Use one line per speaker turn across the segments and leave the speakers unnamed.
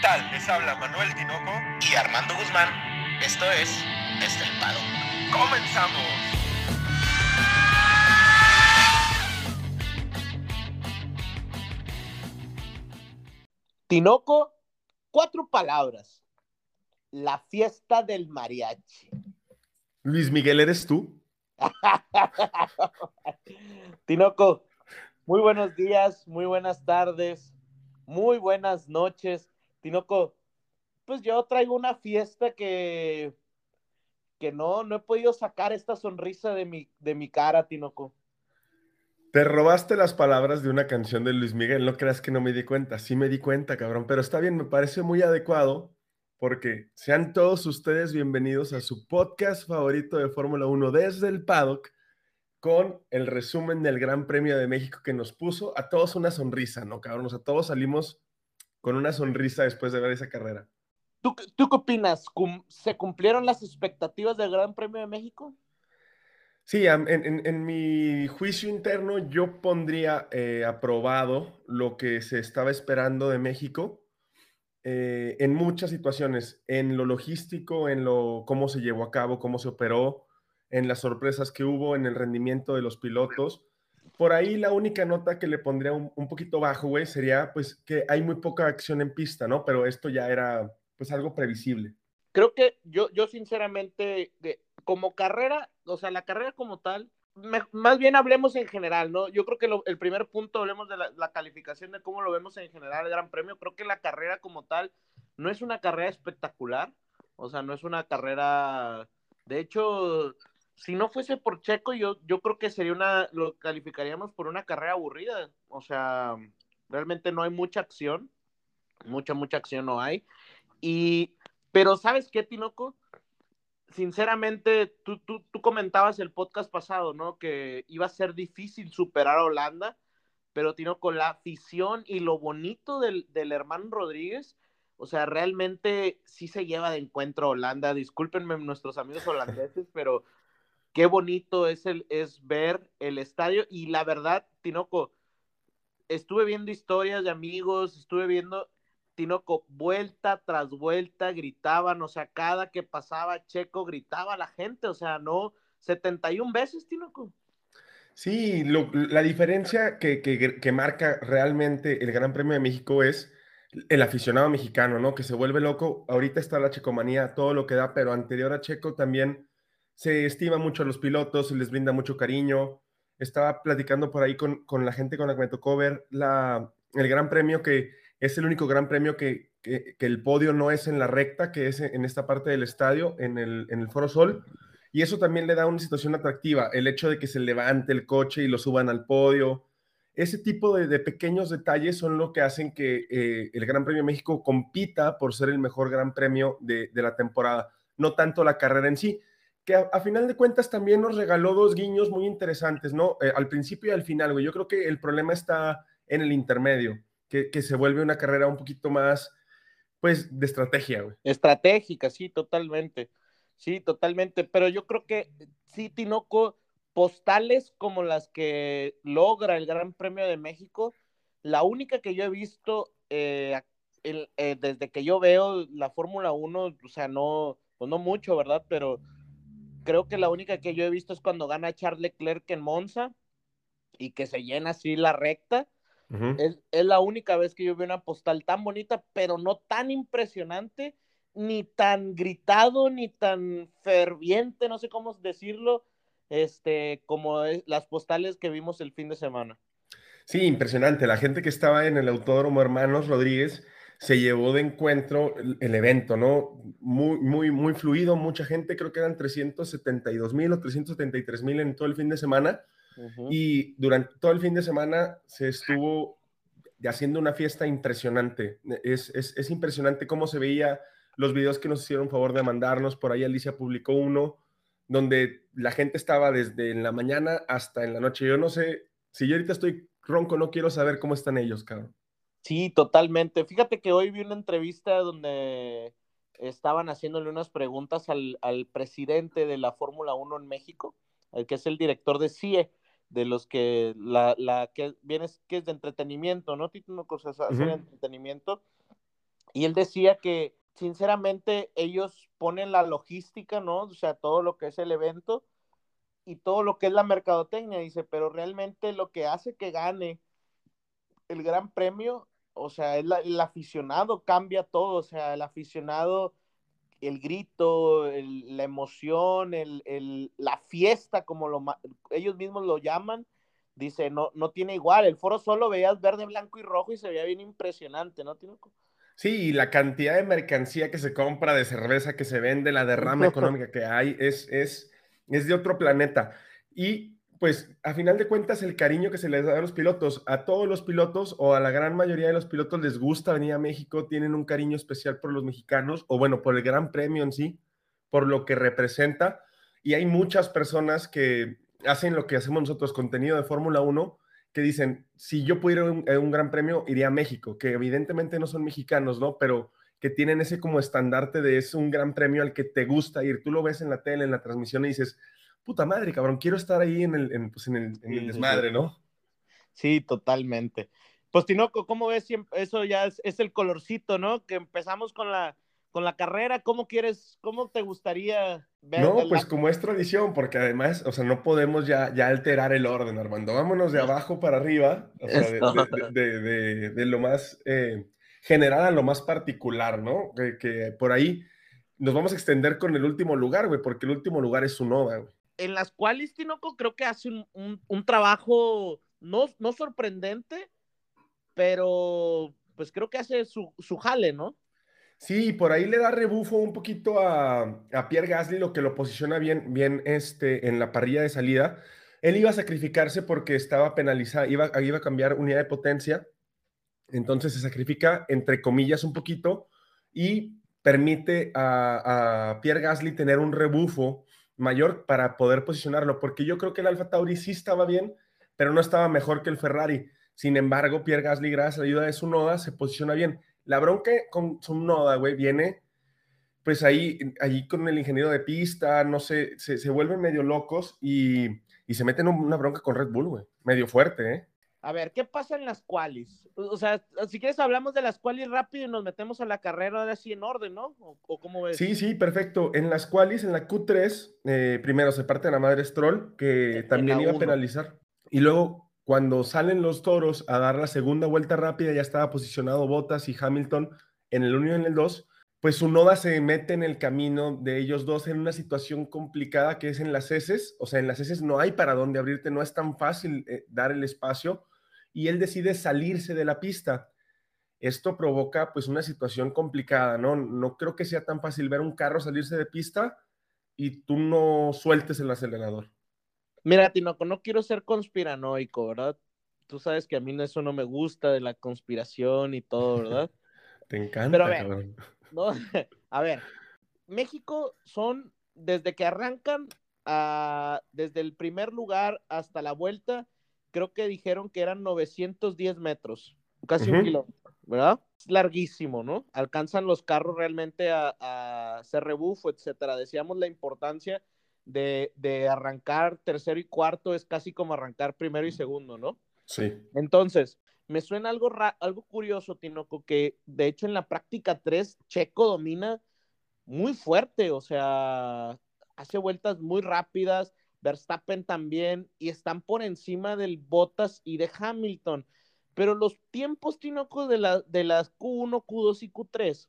tal? Les habla Manuel Tinoco
y Armando Guzmán. Esto es Desde el Pado.
¡Comenzamos!
Tinoco, cuatro palabras. La fiesta del mariachi.
Luis Miguel, ¿eres tú?
Tinoco, muy buenos días, muy buenas tardes, muy buenas noches. Tinoco, pues yo traigo una fiesta que, que no, no he podido sacar esta sonrisa de mi, de mi cara, Tinoco.
Te robaste las palabras de una canción de Luis Miguel, no creas que no me di cuenta, sí me di cuenta, cabrón, pero está bien, me parece muy adecuado porque sean todos ustedes bienvenidos a su podcast favorito de Fórmula 1 desde el paddock con el resumen del Gran Premio de México que nos puso a todos una sonrisa, ¿no, cabrón? O sea, todos salimos con una sonrisa después de ver esa carrera.
¿Tú, tú qué opinas? ¿Se cumplieron las expectativas del Gran Premio de México?
Sí, en, mi juicio interno yo pondría eh, aprobado lo que se estaba esperando de México eh, en muchas situaciones, en lo logístico, en lo cómo se llevó a cabo, cómo se operó, en las sorpresas que hubo, en el rendimiento de los pilotos. Por ahí la única nota que le pondría un, poquito bajo, güey, sería pues que hay muy poca acción en pista, ¿no? Pero esto ya era pues algo previsible.
Creo que yo, yo sinceramente, como carrera, o sea, la carrera como tal, más bien hablemos en general, ¿no? Yo creo que el primer punto, hablemos de la, la, calificación de cómo lo vemos en general el Gran Premio. Creo que la carrera como tal no es una carrera espectacular, o sea, no es una carrera, de hecho, si no fuese por Checo, yo, yo creo que sería una, lo calificaríamos por una carrera aburrida. O sea, realmente no hay mucha acción. Mucha, mucha acción no hay. Y, pero ¿sabes qué, Tinoco? Sinceramente, tú, tú, tú comentabas el podcast pasado, ¿no? Que iba a ser difícil superar a Holanda, pero Tinoco, la afición y lo bonito del, del hermano Rodríguez, o sea, realmente sí se lleva de encuentro a Holanda. Discúlpenme nuestros amigos holandeses, pero qué bonito es, el, es ver el estadio y la verdad, Tinoco, estuve viendo historias de amigos, estuve viendo, Tinoco, vuelta tras vuelta gritaban, o sea, cada que pasaba Checo gritaba la gente, o sea, no, 71 veces, Tinoco.
Sí, la diferencia que, que, que, marca realmente el Gran Premio de México es el aficionado mexicano, ¿no? Que se vuelve loco. Ahorita está la checomanía, todo lo que da, pero anterior a Checo también se estima mucho a los pilotos, les brinda mucho cariño. Estaba platicando por ahí con, la gente con la que me tocó ver la, el Gran Premio, que es el único Gran Premio que, el podio no es en la recta, que es en esta parte del estadio, en el, en el Foro Sol. Y eso también le da una situación atractiva, el hecho de que se levante el coche y lo suban al podio. Ese tipo de, pequeños detalles son lo que hacen que eh, el Gran Premio México compita por ser el mejor Gran Premio de, de la temporada, no tanto la carrera en sí que a, final de cuentas también nos regaló dos guiños muy interesantes, ¿no? Eh, al principio y al final, güey. Yo creo que el problema está en el intermedio, que, se vuelve una carrera un poquito más, pues, de estrategia, güey.
Estratégica, sí, totalmente. Sí, totalmente. Pero yo creo que sí, Tinoco, postales como las que logra el Gran Premio de México, la única que yo he visto eh, eh, desde que yo veo la Fórmula 1, o sea, no, pues no mucho, ¿verdad? Pero creo que la única que yo he visto es cuando gana Charles Leclerc en Monza y que se llena así la recta. es, la única vez que yo veo una postal tan bonita, pero no tan impresionante, ni tan gritado, ni tan ferviente, no sé cómo decirlo, este, como las postales que vimos el fin de semana.
Sí, impresionante. La gente que estaba en el Autódromo Hermanos Rodríguez se llevó de encuentro el, evento, ¿no? Muy, muy, muy fluido, mucha gente, creo que eran 372 mil o 373 mil en todo el fin de semana. Y durante todo el fin de semana se estuvo haciendo una fiesta impresionante. Es, es, es, impresionante cómo se veía los videos que nos hicieron favor de mandarnos. Por ahí Alicia publicó uno donde la gente estaba desde en la mañana hasta en la noche. Yo no sé, si yo ahorita estoy ronco, no quiero saber cómo están ellos, cabrón.
Sí, totalmente. Fíjate que hoy vi una entrevista donde estaban haciéndole unas preguntas al, presidente de la Fórmula 1 en México, el que es el director de CIE, de los que la, la que viene que es de entretenimiento, ¿no? Título cosas de entretenimiento. Y él decía que, sinceramente, ellos ponen la logística, ¿no? O sea, todo lo que es el evento y todo lo que es la mercadotecnia, dice, pero realmente lo que hace que gane el gran premio, o sea, el aficionado cambia todo, o sea, el aficionado, el grito, la emoción, el, la fiesta, como lo, ellos mismos lo llaman, dice, no, no tiene igual, el foro solo veías verde, blanco y rojo y se veía bien impresionante, ¿no?
Sí, y la cantidad de mercancía que se compra, de cerveza que se vende, la derrama económica que hay, es, es, es de otro planeta. Y pues a final de cuentas el cariño que se les da a los pilotos, a todos los pilotos o a la gran mayoría de los pilotos les gusta venir a México, tienen un cariño especial por los mexicanos o bueno, por el Gran Premio en sí, por lo que representa. Y hay muchas personas que hacen lo que hacemos nosotros, contenido de Fórmula 1, que dicen, si yo pudiera un, un Gran Premio, iría a México, que evidentemente no son mexicanos, ¿no? Pero que tienen ese como estandarte de es un gran premio al que te gusta ir. Tú lo ves en la tele, en la transmisión y dices, puta madre, cabrón, quiero estar ahí en el, en, pues en el, en el desmadre, ¿no?
Sí, totalmente. Pues Tinoco, ¿cómo ves? Eso ya es, es, el colorcito, ¿no? Que empezamos con la, con la carrera, ¿cómo quieres, cómo te gustaría
ver? No, pues como es tradición, porque además, o sea, no podemos ya, ya alterar el orden, Armando. Vámonos de abajo para arriba, o sea, de, de, de, lo más eh, general a lo más particular, ¿no? Que, que, por ahí nos vamos a extender con el último lugar, güey, porque el último lugar es su nova, güey
en las cuales Tinoco creo que hace un, trabajo no, no, sorprendente, pero pues creo que hace su, jale, ¿no?
Sí, por ahí le da rebufo un poquito a, Pierre Gasly, lo que lo posiciona bien, bien este, en la parrilla de salida. Él iba a sacrificarse porque estaba penalizado, iba, iba a cambiar unidad de potencia, entonces se sacrifica, entre comillas, un poquito y permite a, a Pierre Gasly tener un rebufo mayor para poder posicionarlo, porque yo creo que el Alfa Tauri sí estaba bien, pero no estaba mejor que el Ferrari. Sin embargo, Pierre Gasly, gracias a la ayuda de su noda, se posiciona bien. La bronca con su noda, güey, viene pues ahí, ahí con el ingeniero de pista, no sé, se, se vuelven medio locos y, y se meten una bronca con Red Bull, güey. Medio fuerte, ¿eh?
A ver, ¿qué pasa en las qualis? O sea, si quieres hablamos de las qualis rápido y nos metemos a la carrera ahora sí en orden, ¿no? ¿O, cómo ves?
Sí, sí, perfecto. En las qualis, en la Q3, eh, primero se parte la madre Stroll, que también iba a penalizar. Y luego, cuando salen los toros a dar la segunda vuelta rápida, ya estaba posicionado Bottas y Hamilton en el 1 y en el 2, pues su noda se mete en el camino de ellos dos en una situación complicada que es en las heces, o sea, en las heces no hay para dónde abrirte, no es tan fácil eh, dar el espacio y él decide salirse de la pista. Esto provoca pues una situación complicada, ¿no? No creo que sea tan fácil ver un carro salirse de pista y tú no sueltes el acelerador.
Mira, Tinoco, no quiero ser conspiranoico, ¿verdad? Tú sabes que a mí eso no me gusta de la conspiración y todo, ¿verdad?
Te encanta, Pero a ver,
¿no? a ver, México son, desde que arrancan, a, desde el primer lugar hasta la vuelta, creo que dijeron que eran 910 metros, casi un kilómetro, ¿verdad? Es larguísimo, ¿no? Alcanzan los carros realmente a, hacer rebufo, etcétera. Decíamos la importancia de, arrancar tercero y cuarto, es casi como arrancar primero y segundo, ¿no?
Sí.
Entonces, me suena algo, algo curioso, Tinoco, que de hecho en la práctica 3, Checo domina muy fuerte, o sea, hace vueltas muy rápidas, Verstappen también, y están por encima del Bottas y de Hamilton. Pero los tiempos, Tinoco, de, la, de las Q1, Q2 y Q3,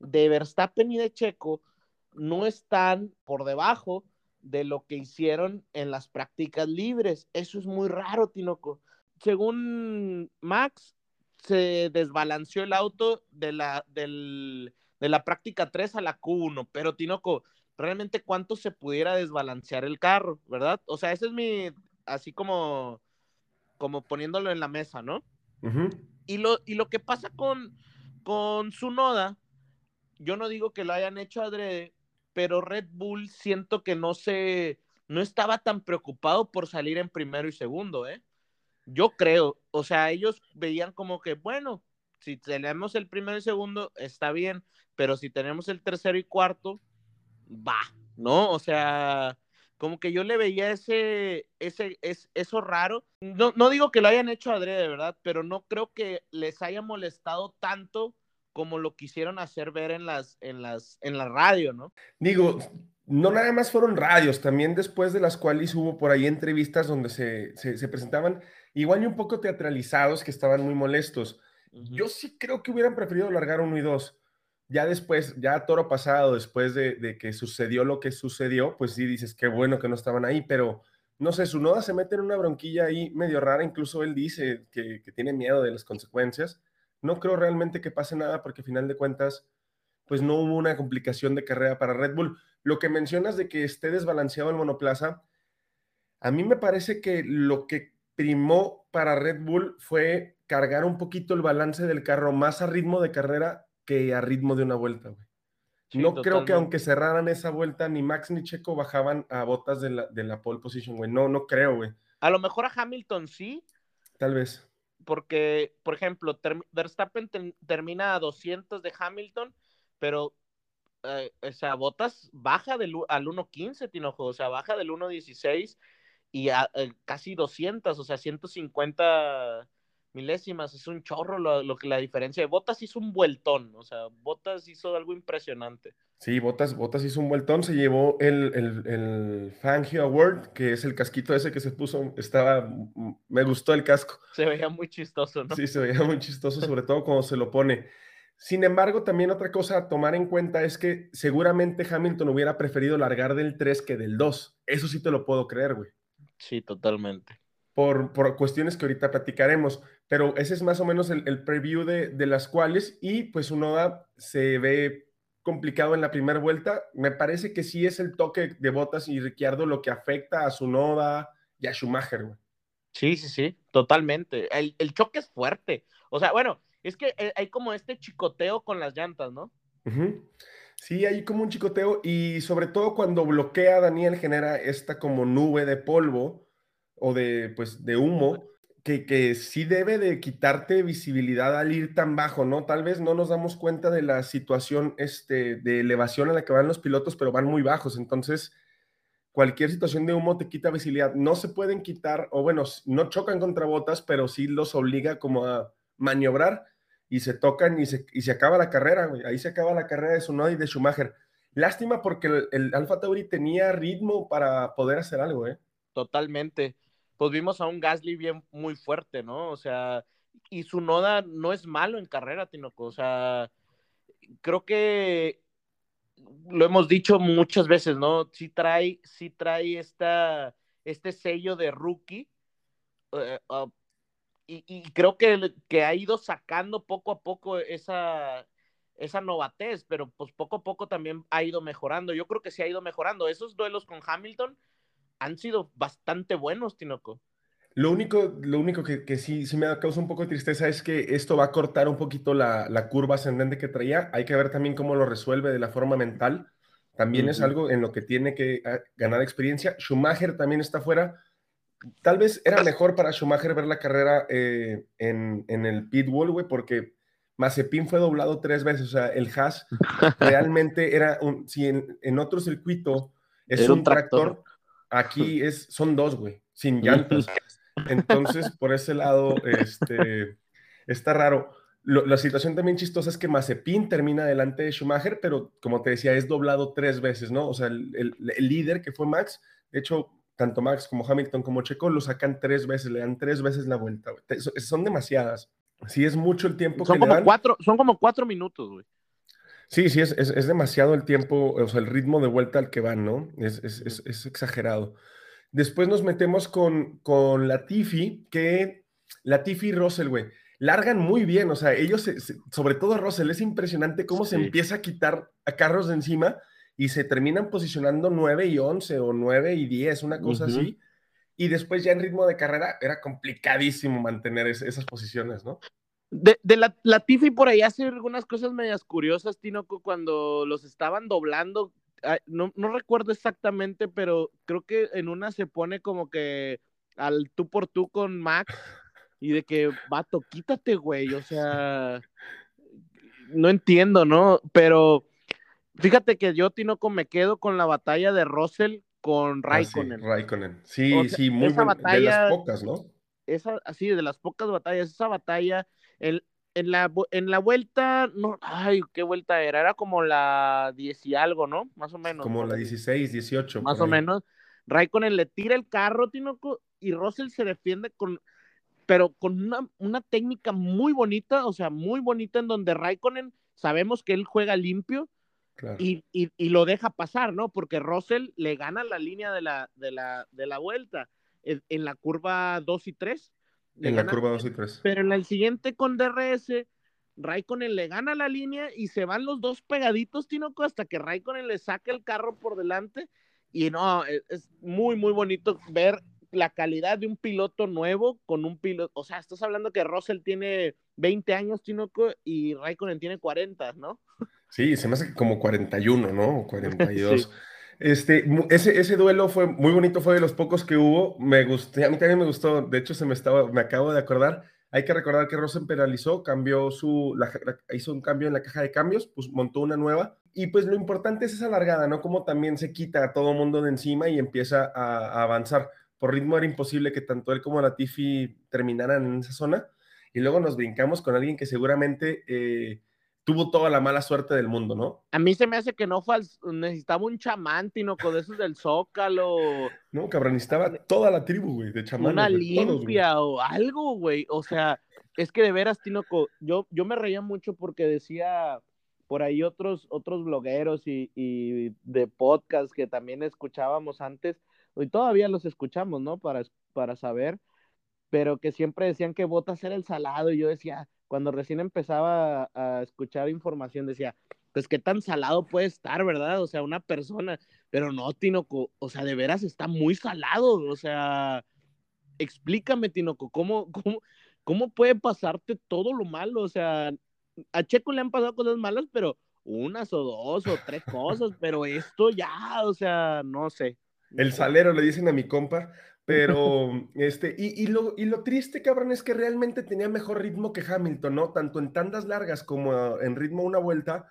de Verstappen y de Checo, no están por debajo de lo que hicieron en las prácticas libres. Eso es muy raro, Tinoco. Según Max, se desbalanceó el auto de la, de la práctica 3 a la Q1, pero Tinoco, realmente cuánto se pudiera desbalancear el carro, ¿verdad? O sea, ese es mi, así como, como poniéndolo en la mesa, ¿no? y, lo, y lo que pasa con, con su noda, yo no digo que lo hayan hecho adrede, pero Red Bull siento que no se, no estaba tan preocupado por salir en primero y segundo, ¿eh? Yo creo, o sea, ellos veían como que, bueno, si tenemos el primero y segundo, está bien, pero si tenemos el tercero y cuarto, va, ¿no? O sea, como que yo le veía ese, ese, es, eso raro. No, no digo que lo hayan hecho adrede, ¿verdad? Pero no creo que les haya molestado tanto como lo quisieron hacer ver en las, en las, en la radio, ¿no?
Digo, no nada más fueron radios, también después de las cuales hubo por ahí entrevistas donde se, se, presentaban igual y un poco teatralizados que estaban muy molestos. Yo sí creo que hubieran preferido largar uno y dos. Ya después, ya toro pasado, después de, de, que sucedió lo que sucedió, pues sí dices, qué bueno que no estaban ahí, pero no sé, su noda se mete en una bronquilla ahí medio rara, incluso él dice que, que tiene miedo de las consecuencias. No creo realmente que pase nada porque al final de cuentas, pues no hubo una complicación de carrera para Red Bull. Lo que mencionas de que esté desbalanceado el monoplaza, a mí me parece que lo que primó para Red Bull fue cargar un poquito el balance del carro más a ritmo de carrera que a ritmo de una vuelta, güey. no creo que aunque cerraran esa vuelta, ni Max ni Checo bajaban a botas de la, de la pole position, güey. No, no creo, güey.
A lo mejor a Hamilton sí.
Tal vez
porque, por ejemplo, Verstappen termina a 200 de Hamilton, pero, eh, o sea, Botas baja del, al 1.15, Tinojo, o sea, baja del 1.16 y a, eh, casi 200, o sea, 150 milésimas, es un chorro lo, que la diferencia de Botas hizo un vueltón, o sea, Botas hizo algo impresionante.
Sí, Botas, Botas hizo un vueltón, se llevó el, el, el, Fangio Award, que es el casquito ese que se puso, estaba, me gustó el casco.
Se veía muy chistoso, ¿no?
Sí, se veía muy chistoso, sobre todo cuando se lo pone. Sin embargo, también otra cosa a tomar en cuenta es que seguramente Hamilton hubiera preferido largar del 3 que del 2. Eso sí te lo puedo creer, güey.
Sí, totalmente.
Por, por cuestiones que ahorita platicaremos, pero ese es más o menos el, el preview de, de las cuales y pues uno se ve complicado en la primera vuelta. Me parece que sí es el toque de Botas y Ricciardo lo que afecta a su Noda y a Schumacher, güey.
Sí, sí, sí, totalmente. El, choque es fuerte. O sea, bueno, es que eh, hay como este chicoteo con las llantas, ¿no?
Sí, hay como un chicoteo y sobre todo cuando bloquea Daniel genera esta como nube de polvo o de, pues, de humo que, sí debe de quitarte visibilidad al ir tan bajo, ¿no? Tal vez no nos damos cuenta de la situación este, de elevación en la que van los pilotos, pero van muy bajos. Entonces, cualquier situación de humo te quita visibilidad. No se pueden quitar, o bueno, no chocan contra botas, pero sí los obliga como a maniobrar y se tocan y se, y se acaba la carrera, Ahí se acaba la carrera de Sunoda y de Schumacher. Lástima porque el, el Alfa Tauri tenía ritmo para poder hacer algo, ¿eh?
Totalmente pues vimos a un Gasly bien muy fuerte, ¿no? O sea, y su noda no es malo en carrera, Tinoco. O sea, creo que lo hemos dicho muchas veces, ¿no? Sí trae, sí trae esta, este sello de rookie. Eh, ah, y, creo que, que, ha ido sacando poco a poco esa, esa novatez, pero pues poco a poco también ha ido mejorando. Yo creo que sí ha ido mejorando. Esos duelos con Hamilton han sido bastante buenos, Tinoco.
Lo único, lo único que, que sí, sí, me causa un poco de tristeza es que esto va a cortar un poquito la, la, curva ascendente que traía. Hay que ver también cómo lo resuelve de la forma mental. También es algo en lo que tiene que ah, ganar experiencia. Schumacher también está fuera. Tal vez era mejor para Schumacher ver la carrera eh, en, en, el pit wall, güey, porque Mazepin fue doblado tres veces. O sea, el Haas realmente era un. Si en, en otro circuito es un, tractor Aquí es, son dos, güey, sin llantas. Entonces, por ese lado, este, está raro. la situación también chistosa es que Mazepin termina delante de Schumacher, pero como te decía, es doblado tres veces, ¿no? O sea, el, líder que fue Max, de hecho, tanto Max como Hamilton como Checo lo sacan tres veces, le dan tres veces la vuelta, güey. Son demasiadas. Sí, es mucho el tiempo
son como Cuatro, son como cuatro minutos, güey.
Sí, sí, es, es, demasiado el tiempo, o sea, el ritmo de vuelta al que van, ¿no? Es, es exagerado. Después nos metemos con, con Latifi, que Latifi y Russell, güey, largan muy bien, o sea, ellos, sobre todo Russell, es impresionante cómo se empieza a quitar a carros de encima y se terminan posicionando 9 y 11 o 9 y 10, una cosa así. Y después ya en ritmo de carrera era complicadísimo mantener esas posiciones, ¿no?
De, de la, Latifi por ahí hace algunas cosas medias curiosas, Tinoco, cuando los estaban doblando. No, no, recuerdo exactamente, pero creo que en una se pone como que al tú por tú con Max y de que, vato, quítate, güey. O sea, no entiendo, ¿no? Pero fíjate que yo, Tinoco, me quedo con la batalla de Russell con ah, Raikkonen.
sí, Raikkonen. Sí, sí, muy buena. de las pocas, ¿no?
Esa, así, de las pocas batallas, esa batalla el, en la, en la vuelta, no, ay, ¿qué vuelta era? Era como la 10 y algo, ¿no? Más o menos.
Como la 16, 18.
Más o menos. Raikkonen le tira el carro, Tinoco, y Russell se defiende con, pero con una, una, técnica muy bonita, o sea, muy bonita en donde Raikkonen, sabemos que él juega limpio y, y, y, lo deja pasar, ¿no? Porque Russell le gana la línea de la, de la, de la vuelta en, en la curva 2 y 3
en la curva 2 y 3.
Pero en el siguiente con DRS, Raikkonen le gana la línea y se van los dos pegaditos, Tinoco, hasta que Raikkonen le saca el carro por delante. Y no, e, es muy, muy bonito ver la calidad de un piloto nuevo con un piloto. O sea, estás hablando que Russell tiene 20 años, Tinoco, y Raikkonen tiene 40, ¿no?
Sí, se me hace como 41, ¿no? 42. sí. Este, ese, ese duelo fue muy bonito, fue de los pocos que hubo. Me gustó, a mí también me gustó. De hecho, se me estaba, me acabo de acordar. Hay que recordar que Rosen penalizó, cambió su, la, hizo un cambio en la caja de cambios, pues montó una nueva. Y pues lo importante es esa largada, ¿no? Como también se quita a todo mundo de encima y empieza a, a avanzar. Por ritmo era imposible que tanto él como la Tiffy terminaran en esa zona. Y luego nos brincamos con alguien que seguramente eh, tuvo toda la mala suerte del mundo, ¿no?
A mí se me hace que no fue, necesitaba un chamán, con esos del Zócalo.
No, cabrón, necesitaba toda la tribu, güey, de chamán.
Una limpia o algo, güey. O sea, es que de veras, Tinoco, yo, yo me reía mucho porque decía por ahí otros, otros blogueros y, y de podcast que también escuchábamos antes, y todavía los escuchamos, ¿no? Para, para saber, pero que siempre decían que Botas era el salado, y yo decía, cuando recién empezaba a, escuchar información, decía, pues qué tan salado puede estar, ¿verdad? O sea, una persona, pero no, Tinoco, o sea, de veras está muy salado, o sea, explícame, Tinoco, ¿cómo, cómo, cómo puede pasarte todo lo malo? O sea, a Checo le han pasado cosas malas, pero unas o dos o tres cosas, pero esto ya, o sea, no sé.
El salero le dicen a mi compa, pero, este, y, y, lo, y lo triste, cabrón, es que realmente tenía mejor ritmo que Hamilton, ¿no? Tanto en tandas largas como en ritmo una vuelta,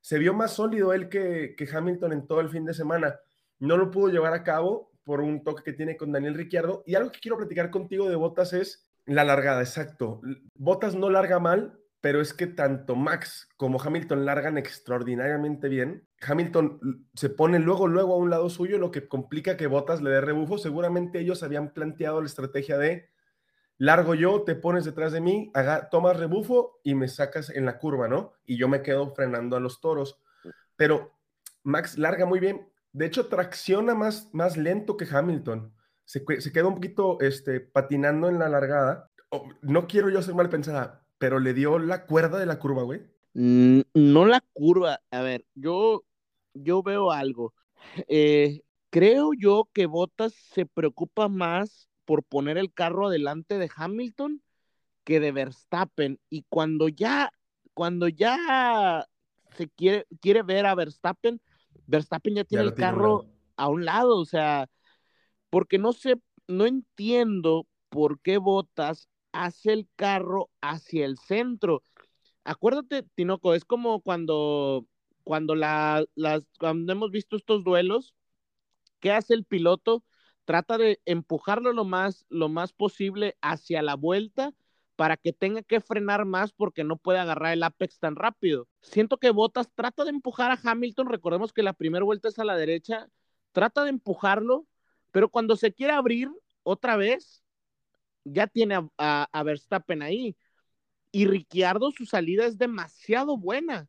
se vio más sólido él que, que Hamilton en todo el fin de semana. No lo pudo llevar a cabo por un toque que tiene con Daniel Ricciardo. Y algo que quiero platicar contigo de Botas es la largada, exacto. Botas no larga mal, pero es que tanto Max como Hamilton largan extraordinariamente bien. Hamilton se pone luego, luego a un lado suyo, lo que complica que Botas le dé rebufo. Seguramente ellos habían planteado la estrategia de largo yo, te pones detrás de mí, haga, tomas rebufo y me sacas en la curva, ¿no? Y yo me quedo frenando a los toros. Pero Max larga muy bien. De hecho, tracciona más, más lento que Hamilton. Se, se queda un poquito este, patinando en la largada. no quiero yo ser mal pensada, pero le dio la cuerda de la curva, güey.
Mm, no la curva. A ver, yo, yo veo algo. Eh, creo yo que Bottas se preocupa más por poner el carro adelante de Hamilton que de Verstappen. Y cuando ya, cuando ya se quiere, quiere ver a Verstappen, Verstappen ya tiene el carro a un lado. O sea, porque no sé, no entiendo por qué Bottas hace el carro hacia el centro. Acuérdate, Tinoco, es como cuando, cuando, la, las, cuando hemos visto estos duelos, ¿qué hace el piloto? Trata de empujarlo lo más, lo más posible hacia la vuelta para que tenga que frenar más porque no puede agarrar el apex tan rápido. Siento que Bottas trata de empujar a Hamilton, recordemos que la primera vuelta es a la derecha, trata de empujarlo, pero cuando se quiere abrir otra vez, ya tiene a, Verstappen ahí. Y Ricciardo, su salida es demasiado buena.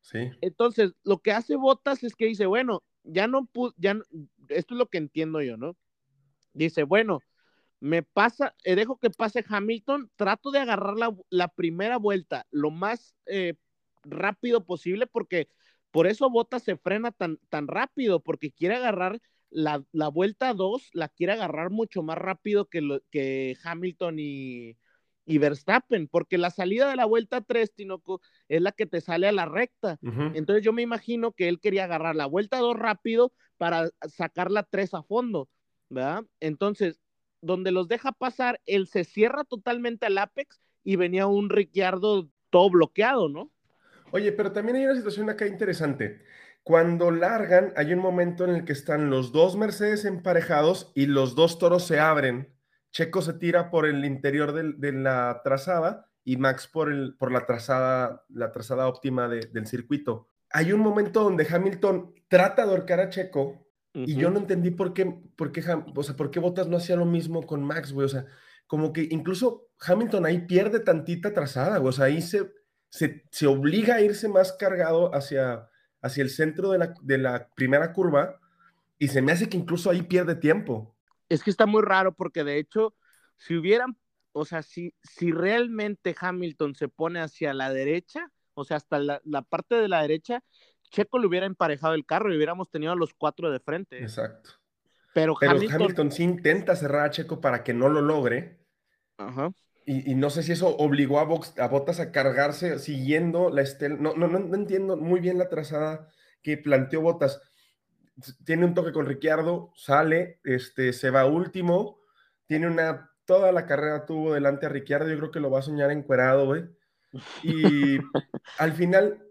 Sí.
Entonces, lo que hace Botas es que dice, bueno, ya no pude, ya esto es lo que entiendo yo, ¿no? Dice, bueno, me pasa, eh, dejo que pase Hamilton, trato de agarrar la, primera vuelta lo más eh, rápido posible, porque por eso Botas se frena tan, tan rápido, porque quiere agarrar la, la vuelta 2 la quiere agarrar mucho más rápido que, lo, que Hamilton y, y, Verstappen, porque la salida de la vuelta 3, Tinoco, es la que te sale a la recta. Entonces yo me imagino que él quería agarrar la vuelta 2 rápido para sacar la 3 a fondo, ¿verdad? Entonces, donde los deja pasar, él se cierra totalmente al apex y venía un Ricciardo todo bloqueado, ¿no?
Oye, pero también hay una situación acá interesante. Cuando largan, hay un momento en el que están los dos Mercedes emparejados y los dos toros se abren. Checo se tira por el interior de, la trazada y Max por, el, por la, trazada, la trazada óptima del circuito. Hay un momento donde Hamilton trata de ahorcar a Checo y yo no entendí por qué, por qué, o sea, por qué Bottas no hacía lo mismo con Max, güey. O sea, como que incluso Hamilton ahí pierde tantita trazada, güey. O sea, ahí se, se, obliga a irse más cargado hacia, hacia el centro de la, de la primera curva y se me hace que incluso ahí pierde tiempo.
Es que está muy raro porque de hecho, si hubieran, o sea, si, si realmente Hamilton se pone hacia la derecha, o sea, hasta la, la parte de la derecha, Checo le hubiera emparejado el carro y hubiéramos tenido a los cuatro de frente.
Exacto.
Pero,
Hamilton... sí intenta cerrar a Checo para que no lo logre.
Ajá.
Y, no sé si eso obligó a, Box, a Bottas a cargarse siguiendo la estela. No, no, no, entiendo muy bien la trazada que planteó Bottas. Tiene un toque con Ricciardo, sale, este, se va último, tiene una. Toda la carrera tuvo delante a Ricciardo, yo creo que lo va a soñar encuerado, güey. Y al final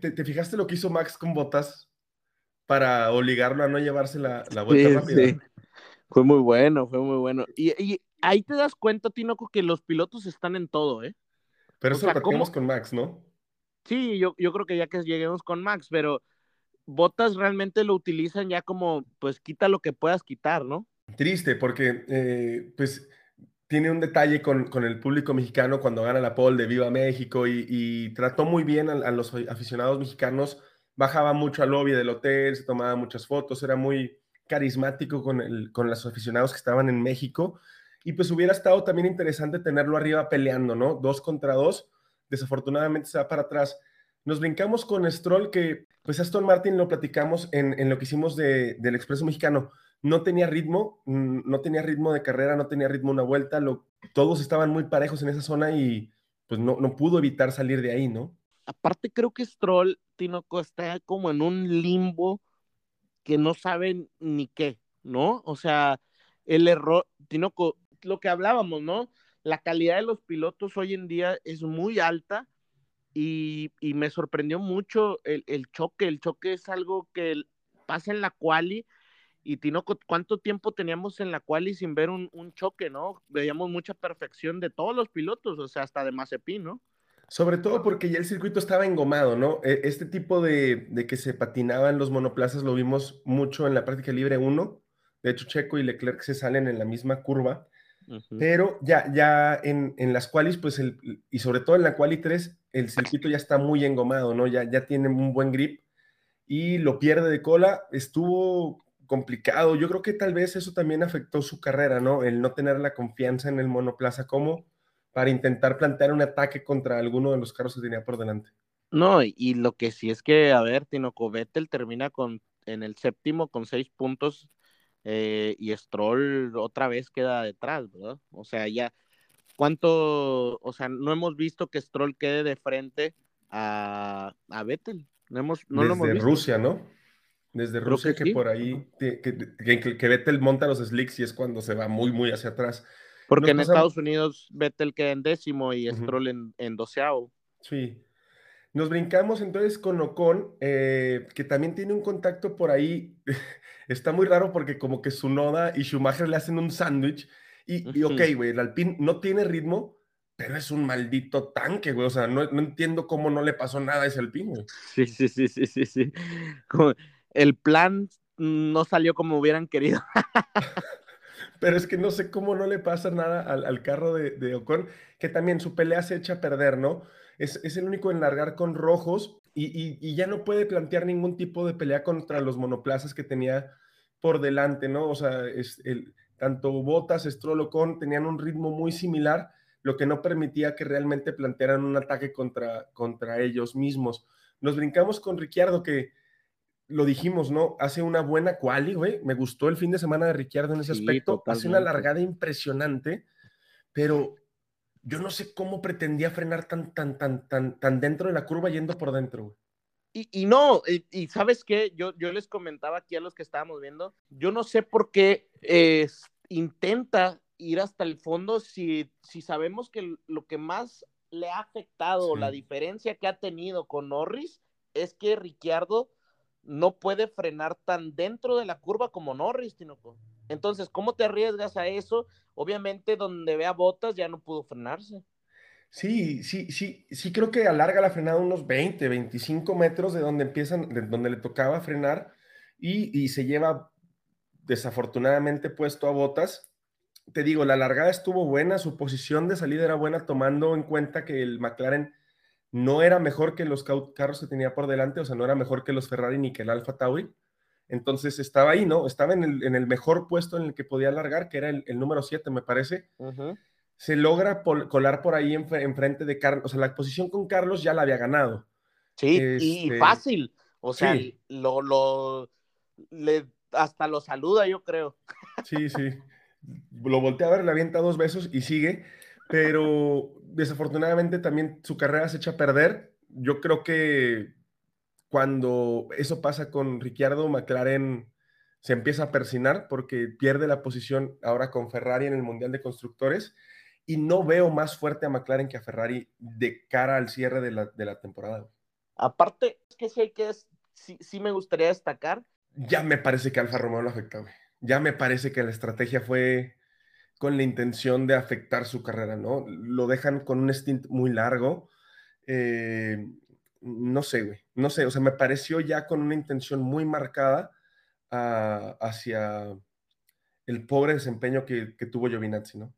te, fijaste lo que hizo Max con Botas para obligarlo a no llevarse la, vuelta rápida? Sí.
Fue muy bueno, fue muy bueno. Y, ahí te das cuenta, Tinoco, que los pilotos están en todo, ¿eh?
Pero eso lo platicamos con Max, ¿no?
Sí, yo, yo creo que ya que lleguemos con Max, pero Botas realmente lo utilizan ya como, pues quita lo que puedas quitar, ¿no?
Triste, porque eh, pues tiene un detalle con, con, el público mexicano cuando gana la pole de Viva México y, trató muy bien a, los aficionados mexicanos. Bajaba mucho al lobby del hotel, se tomaba muchas fotos, era muy carismático con, el, con los aficionados que estaban en México. Y pues hubiera estado también interesante tenerlo arriba peleando, ¿no? Dos contra dos. Desafortunadamente se va para atrás. Nos brincamos con Stroll, que pues Aston Martin lo platicamos en, en lo que hicimos de, del Expreso Mexicano no tenía ritmo, mm, no tenía ritmo de carrera, no tenía ritmo una vuelta, lo, todos estaban muy parejos en esa zona y pues no, no pudo evitar salir de ahí, ¿no?
Aparte creo que Stroll, Tinoco, está como en un limbo que no saben ni qué, ¿no? O sea, el error, Tinoco, lo que hablábamos, ¿no? La calidad de los pilotos hoy en día es muy alta y, me sorprendió mucho el, el, choque. El choque es algo que pasa en la quali y Tinoco, ¿cuánto tiempo teníamos en la cual y sin ver un, choque, no? Veíamos mucha perfección de todos los pilotos, o sea, hasta de Mazepin, ¿no?
Sobre todo porque ya el circuito estaba engomado, ¿no? E, este tipo de, que se patinaban los monoplazas lo vimos mucho en la práctica libre 1. De hecho, Checo y Leclerc se salen en la misma curva. Pero ya, ya en, las qualis, pues, el, y sobre todo en la quali 3, el circuito ya está muy engomado, ¿no? Ya, ya tiene un buen grip y lo pierde de cola. Estuvo complicado. Yo creo que tal vez eso también afectó su carrera, ¿no? El no tener la confianza en el monoplaza como para intentar plantear un ataque contra alguno de los carros que tenía por delante.
No, y lo que sí es que, a ver, Tinoco Vettel termina con, en el séptimo con seis puntos eh, y Stroll otra vez queda detrás, ¿verdad? O sea, ya, ¿cuánto? O sea, no hemos visto que Stroll quede de frente a, a Vettel. No, hemos, no lo hemos visto.
Rusia, ¿no? Desde Rusia, que, por ahí, que, que, Vettel monta los slicks y es cuando se va muy, muy hacia atrás.
Porque en Estados Unidos Vettel queda en décimo y Stroll en, en, doceavo.
Sí. Nos brincamos entonces con Ocon, eh, que también tiene un contacto por ahí. Está muy raro porque como que su noda y Schumacher le hacen un sándwich. Y, y, ok, güey, el Alpine no tiene ritmo, pero es un maldito tanque, güey. O sea, no, no entiendo cómo no le pasó nada a ese Alpine, güey.
Sí, sí, sí, sí, sí, sí. Como el plan no salió como hubieran querido.
Pero es que no sé cómo no le pasa nada al, carro de, Ocon, que también su pelea se echa a perder, ¿no? Es, el único en largar con rojos y, ya no puede plantear ningún tipo de pelea contra los monoplazas que tenía por delante, ¿no? O sea, es el, tanto Botas, Stroll, Ocon tenían un ritmo muy similar, lo que no permitía que realmente plantearan un ataque contra, contra ellos mismos. Nos brincamos con Ricciardo, que lo dijimos, ¿no? Hace una buena quali, güey. Me gustó el fin de semana de Ricciardo en ese aspecto. Hace una largada impresionante, pero yo no sé cómo pretendía frenar tan, tan, tan, tan, tan dentro de la curva yendo por dentro,
Y, no, y, sabes qué, yo, yo les comentaba aquí a los que estábamos viendo, yo no sé por qué intenta ir hasta el fondo si, si sabemos que lo que más le ha afectado, la diferencia que ha tenido con Norris, es que Ricciardo no puede frenar tan dentro de la curva como Norris, Tinoco. Entonces, ¿cómo te arriesgas a eso? Obviamente, donde vea botas ya no pudo frenarse.
Sí, sí, sí, sí creo que alarga la frenada unos 20, 25 metros de donde empiezan, de donde le tocaba frenar y, y se lleva desafortunadamente puesto a botas. Te digo, la largada estuvo buena, su posición de salida era buena, tomando en cuenta que el McLaren no era mejor que los carros que tenía por delante, o sea, no era mejor que los Ferrari ni que el Alfa Tauri. Entonces estaba ahí, ¿no? Estaba en el, en el mejor puesto en el que podía largar, que era el, el número 7, me parece. Se logra colar por ahí enfrente de Carlos, o sea, la posición con Carlos ya la había ganado.
Sí, y este, fácil. O sea, lo, lo, le, hasta lo saluda, yo creo.
Sí, sí. Lo voltea a ver, le avienta dos besos y sigue, pero desafortunadamente también su carrera se echa a perder. Yo creo que cuando eso pasa con Ricciardo, McLaren se empieza a persinar porque pierde la posición ahora con Ferrari en el Mundial de Constructores y no veo más fuerte a McLaren que a Ferrari de cara al cierre de la, de la temporada.
Aparte, es que sí, que sí, sí me gustaría destacar
ya me parece que Alfa Romeo lo afectó, Ya me parece que la estrategia fue con la intención de afectar su carrera, ¿no? Lo dejan con un stint muy largo. Eh, no sé, güey. No sé, o sea, me pareció ya con una intención muy marcada ah, hacia el pobre desempeño que, tuvo Giovinazzi, ¿no?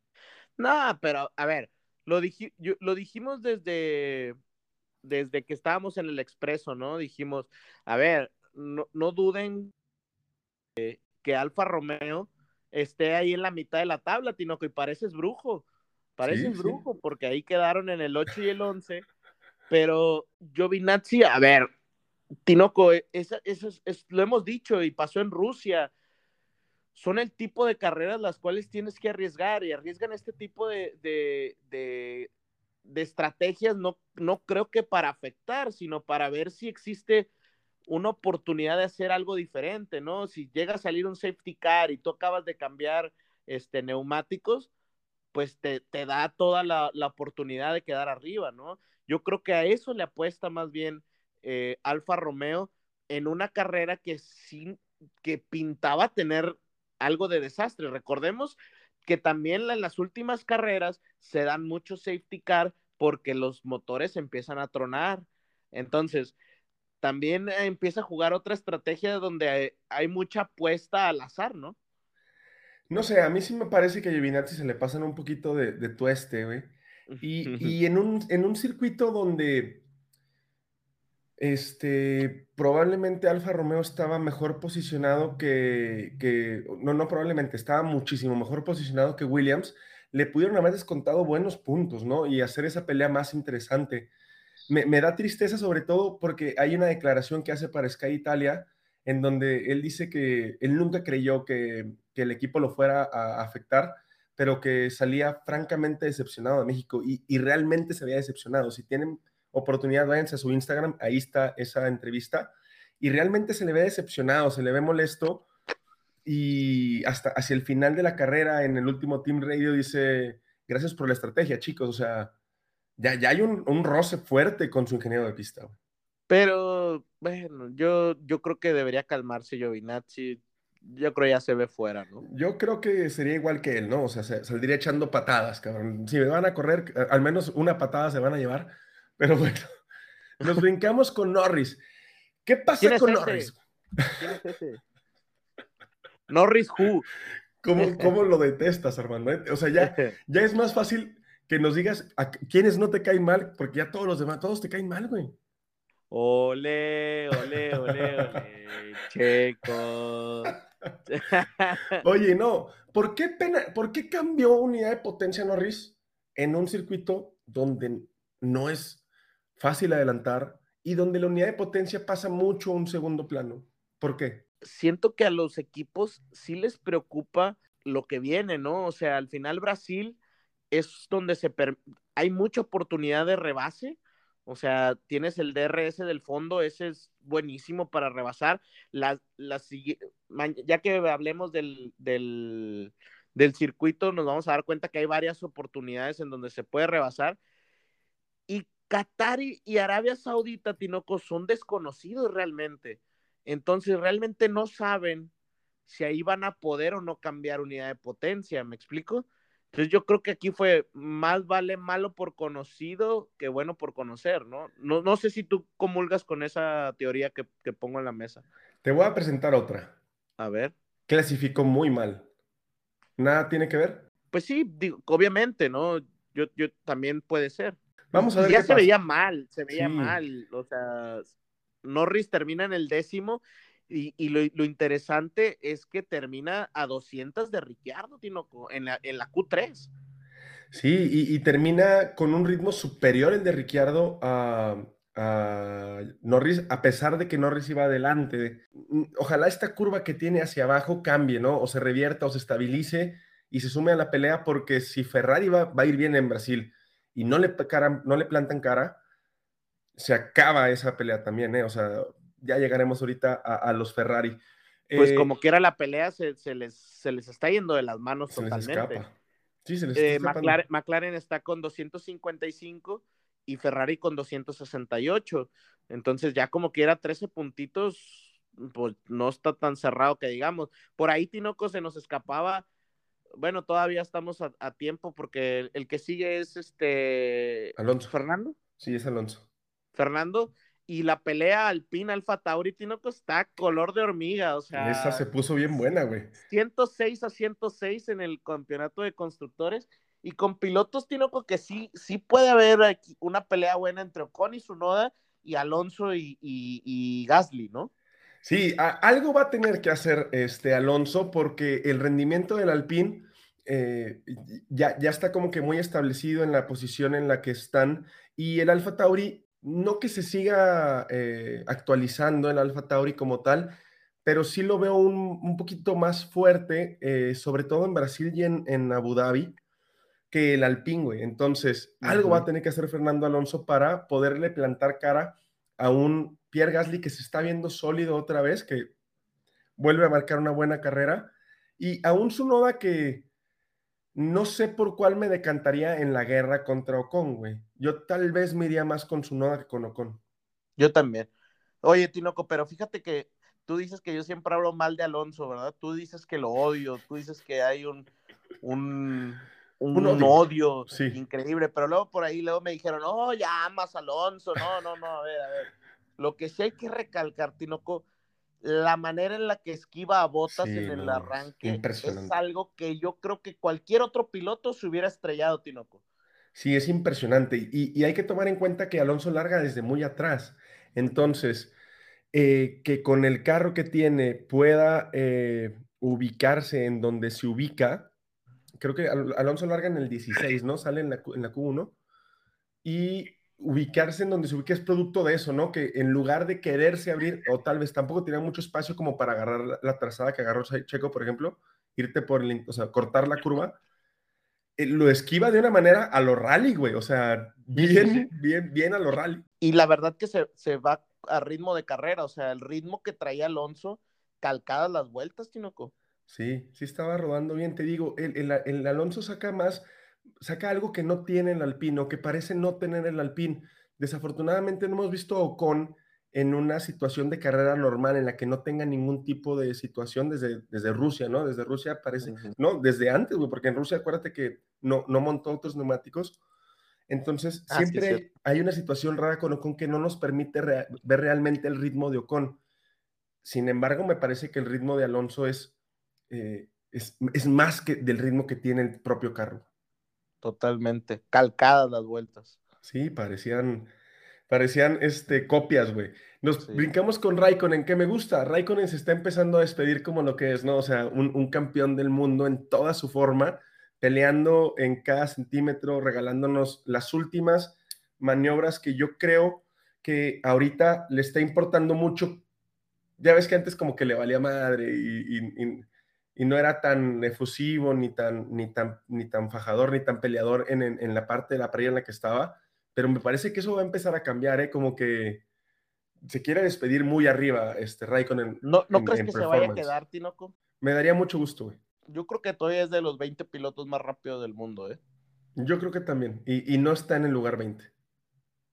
No, pero a ver, lo, lo dijimos desde, desde que estábamos en el expreso, ¿no? Dijimos, a ver, no, no duden que, Alfa Romeo esté ahí en la mitad de la tabla, Tinoco, y pareces brujo. Pareces brujo, porque ahí quedaron en el 8 y el 11. Pero Giovinazzi, a ver, Tinoco, e, eso, es, lo hemos dicho y pasó en Rusia. Son el tipo de carreras las cuales tienes que arriesgar y arriesgan este tipo de, de, de, de estrategias, no, no creo que para afectar, sino para ver si existe una oportunidad de hacer algo diferente, ¿no? Si llega a salir un safety car y tú acabas de cambiar este, neumáticos, pues te, da toda la, oportunidad de quedar arriba, ¿no? Yo creo que a eso le apuesta más bien eh, Alfa Romeo en una carrera que, sin, que pintaba tener algo de desastre. Recordemos que también en las últimas carreras se dan muchos safety car porque los motores empiezan a tronar. Entonces, también eh, empieza a jugar otra estrategia donde hay, mucha apuesta al azar, ¿no?
No sé, a mí sí me parece que a Giovinazzi se le pasan un poquito de, de tueste, güey. Y, en, un, en un circuito donde este, probablemente Alfa Romeo estaba mejor posicionado que, que, no, no probablemente, estaba muchísimo mejor posicionado que Williams, le pudieron haber descontado buenos puntos, ¿no? Y hacer esa pelea más interesante me, da tristeza sobre todo porque hay una declaración que hace para Sky Italia en donde él dice que él nunca creyó que, el equipo lo fuera a afectar, pero que salía francamente decepcionado de México y, realmente se había decepcionado. Si tienen oportunidad, váyanse a su Instagram, ahí está esa entrevista, y realmente se le ve decepcionado, se le ve molesto, y hasta hacia el final de la carrera, en el último Team Radio, dice, gracias por la estrategia, chicos, o sea, ya, ya hay un, un, roce fuerte con su ingeniero de pista.
Pero, bueno, yo, yo creo que debería calmarse Giovinazzi. Yo creo ya se ve fuera, ¿no?
Yo creo que sería igual que él, ¿no? O sea, saldría echando patadas, cabrón. Si me van a correr, al menos una patada se van a llevar. Pero bueno, nos brincamos con Norris. ¿Qué pasa con Norris? ¿Quién es ese?
Norris Who.
¿Cómo, ¿Cómo, lo detestas, Armando? O sea, ya, ya es más fácil que nos digas a quiénes no te caen mal, porque ya todos los demás, todos te caen mal, güey.
Ole, ole, ole, ole, checo.
Oye, no, ¿por qué, pena, ¿por qué cambió unidad de potencia Norris en un circuito donde no es fácil adelantar y donde la unidad de potencia pasa mucho a un segundo plano? ¿Por qué?
Siento que a los equipos sí les preocupa lo que viene, ¿no? O sea, al final Brasil es donde se hay mucha oportunidad de rebase. O sea, tienes el DRS del fondo, ese es buenísimo para rebasar. La, ya que hablemos del, del, circuito, nos vamos a dar cuenta que hay varias oportunidades en donde se puede rebasar. Y Qatar y, Arabia Saudita, Tinoco, son desconocidos realmente. Entonces, realmente no saben si ahí van a poder o no cambiar unidad de potencia, ¿me explico? Entonces yo creo que aquí fue más vale malo por conocido que bueno por conocer, ¿no? No, no sé si tú comulgas con esa teoría que, que pongo en la mesa.
Te voy a presentar otra.
A ver.
Clasificó muy mal. ¿Nada tiene que ver?
Pues sí, digo, obviamente, ¿no? Yo, yo también puede ser.
Vamos a ver.
ya
qué
se
pasa.
veía mal, se veía
Sí.
mal. O sea, Norris termina en el décimo y, y lo, lo interesante es que termina a 200 de Ricciardo, Tinoco, en la, en la Q3.
Sí, y, y termina con un ritmo superior el de Ricciardo a, a Norris, a pesar de que Norris iba adelante. Mm, Ojalá esta curva que tiene hacia abajo cambie, ¿no? O se revierta o se estabilice y se sume a la pelea, porque si Ferrari va, va a ir bien en Brasil y no le, cara- no le plantan cara, se acaba esa pelea también, ¿eh? O sea, ya llegaremos ahorita a, a los Ferrari.
Pues
Eh,
como quiera la pelea se, se les, se les está yendo de las manos
se les
totalmente.
escapa. Sí, se les
Eh,
está escapando.
McLaren, McLaren está con 255 y Ferrari con 268. Entonces ya como quiera 13 puntitos, pues no está tan cerrado que digamos. Por ahí Tinoco se nos escapaba. Bueno, todavía estamos a, a tiempo porque el, el que sigue es este
Alonso.
Fernando.
Sí, es Alonso.
Fernando. Y la pelea Alpine Alfa Tauri Tinoco está color de hormiga. O sea,
Esa se puso bien buena, güey.
106 a 106 en el campeonato de constructores y con pilotos Tinoco que sí, sí puede haber aquí una pelea buena entre Ocon y Sunoda y Alonso y, y, y Gasly, ¿no?
Sí, a- algo va a tener que hacer este Alonso porque el rendimiento del Alpine eh, ya, ya está como que muy establecido en la posición en la que están y el Alfa Tauri, no que se siga eh, actualizando el Alfa Tauri como tal, pero sí lo veo un, un poquito más fuerte, eh, sobre todo en Brasil y en, en Abu Dhabi, que el Alpine, güey. Entonces, algo va a tener que hacer Fernando Alonso para poderle plantar cara a un Pierre Gasly que se está viendo sólido otra vez, que vuelve a marcar una buena carrera, y a un Sunoda que no sé por cuál me decantaría en la guerra contra Ocon, güey. Yo tal vez me iría más con Sunoda que con Ocon.
Yo también. Oye, Tinoco, pero fíjate que tú dices que yo siempre hablo mal de Alonso, ¿verdad? Tú dices que lo odio, tú dices que hay un, un, un,
Un odio.
odio,
Sí.
increíble, pero luego por ahí luego me dijeron, no, ya amas a Alonso, no, no, no, a ver, a ver. Lo que sí hay que recalcar, Tinoco, la manera en la que esquiva a Botas
Sí,
en el
no,
arranque es algo que yo creo que cualquier otro piloto se hubiera estrellado, Tinoco.
Sí, es impresionante. Y, y hay que tomar en cuenta que Alonso larga desde muy atrás. Entonces, eh, que con el carro que tiene pueda eh, ubicarse en donde se ubica, creo que Al- Alonso larga en el 16, ¿no? Sale en la, en la Q1. Y ubicarse en donde se ubica es producto de eso, ¿no? Que en lugar de quererse abrir, o tal vez tampoco tenía mucho espacio como para agarrar la, la trazada que agarró Che- Checo, por ejemplo, irte por el, o sea, cortar la curva, lo esquiva de una manera a lo rally, güey, o sea, bien, bien, bien a lo rally.
Y la verdad que se, se va a ritmo de carrera, o sea, el ritmo que traía Alonso, calcadas las vueltas, Tinoco.
Sí, sí estaba rodando bien, te digo, el, el- el Alonso saca más, saca algo que no tiene el Alpine, o que parece no tener el Alpine. Desafortunadamente no hemos visto a Ocon en una situación de carrera normal en la que no tenga ningún tipo de situación desde, desde Rusia, ¿no? Desde Rusia parece,
Ujú.
no, desde antes, güey, porque en Rusia acuérdate que no, no montó otros neumáticos. Entonces,
Ah, sí,
siempre
cierto.
hay una situación rara con Ocon que no nos permite rea- ver realmente el ritmo de Ocon. Sin embargo, me parece que el ritmo de Alonso es, eh, es, es más que del ritmo que tiene el propio carro.
Totalmente, calcadas las vueltas.
Sí, parecían, parecían este, copias, güey. Nos
Sí.
brincamos con Raikkonen, que me gusta. Raikkonen se está empezando a despedir como lo que es, ¿no? O sea, un, un campeón del mundo en toda su forma, peleando en cada centímetro, regalándonos las últimas maniobras que yo creo que ahorita le está importando mucho. Ya ves que antes como que le valía madre y, y- y- y no era tan efusivo, ni tan, ni tan, ni tan fajador, ni tan peleador en, en- en la parte de la parrilla en la que estaba. Pero me parece que eso va a empezar a cambiar, ¿eh? Como que se quiere despedir muy arriba este Raikkonen.
¿No, no
en-
crees
en
que se vaya a quedar, Tinoco?
Me daría mucho gusto, güey.
Yo creo que todavía es de los 20 pilotos más rápidos del mundo, ¿eh?
Yo creo que también. Y, y no está en el lugar 20.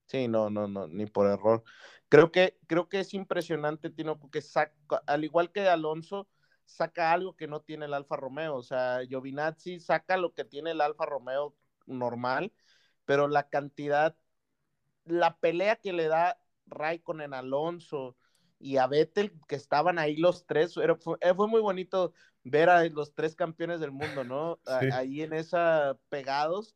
Sí, no, no, no, ni por error. Creo que, creo que es impresionante, Tinoco, que saca, al igual que Alonso, saca algo que no tiene el Alfa Romeo. O sea, Giovinazzi saca lo que tiene el Alfa Romeo normal, pero la cantidad, la pelea que le da Raikkonen Alonso y a Vettel, que estaban ahí los tres, fue, eh, fue, muy bonito ver a los tres campeones del mundo, ¿no? Ahí en esa pegados.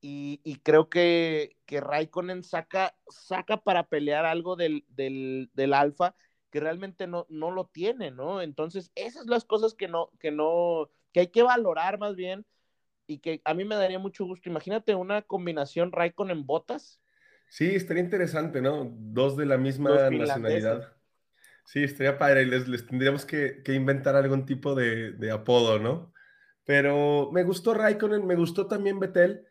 Y, y, creo que, que Raikkonen saca, saca para pelear algo del, del, del Alfa que realmente no, no lo tiene, ¿no? Entonces, esas son las cosas que no, que no, que hay que valorar más bien y que a mí me daría mucho gusto. Imagínate una combinación Raikkonen en botas.
Sí, estaría interesante, ¿no? Dos de la misma nacionalidad. Sí, estaría padre. Les, les tendríamos que, que, inventar algún tipo de, de, apodo, ¿no? Pero me gustó Raikkonen, me gustó también Betel.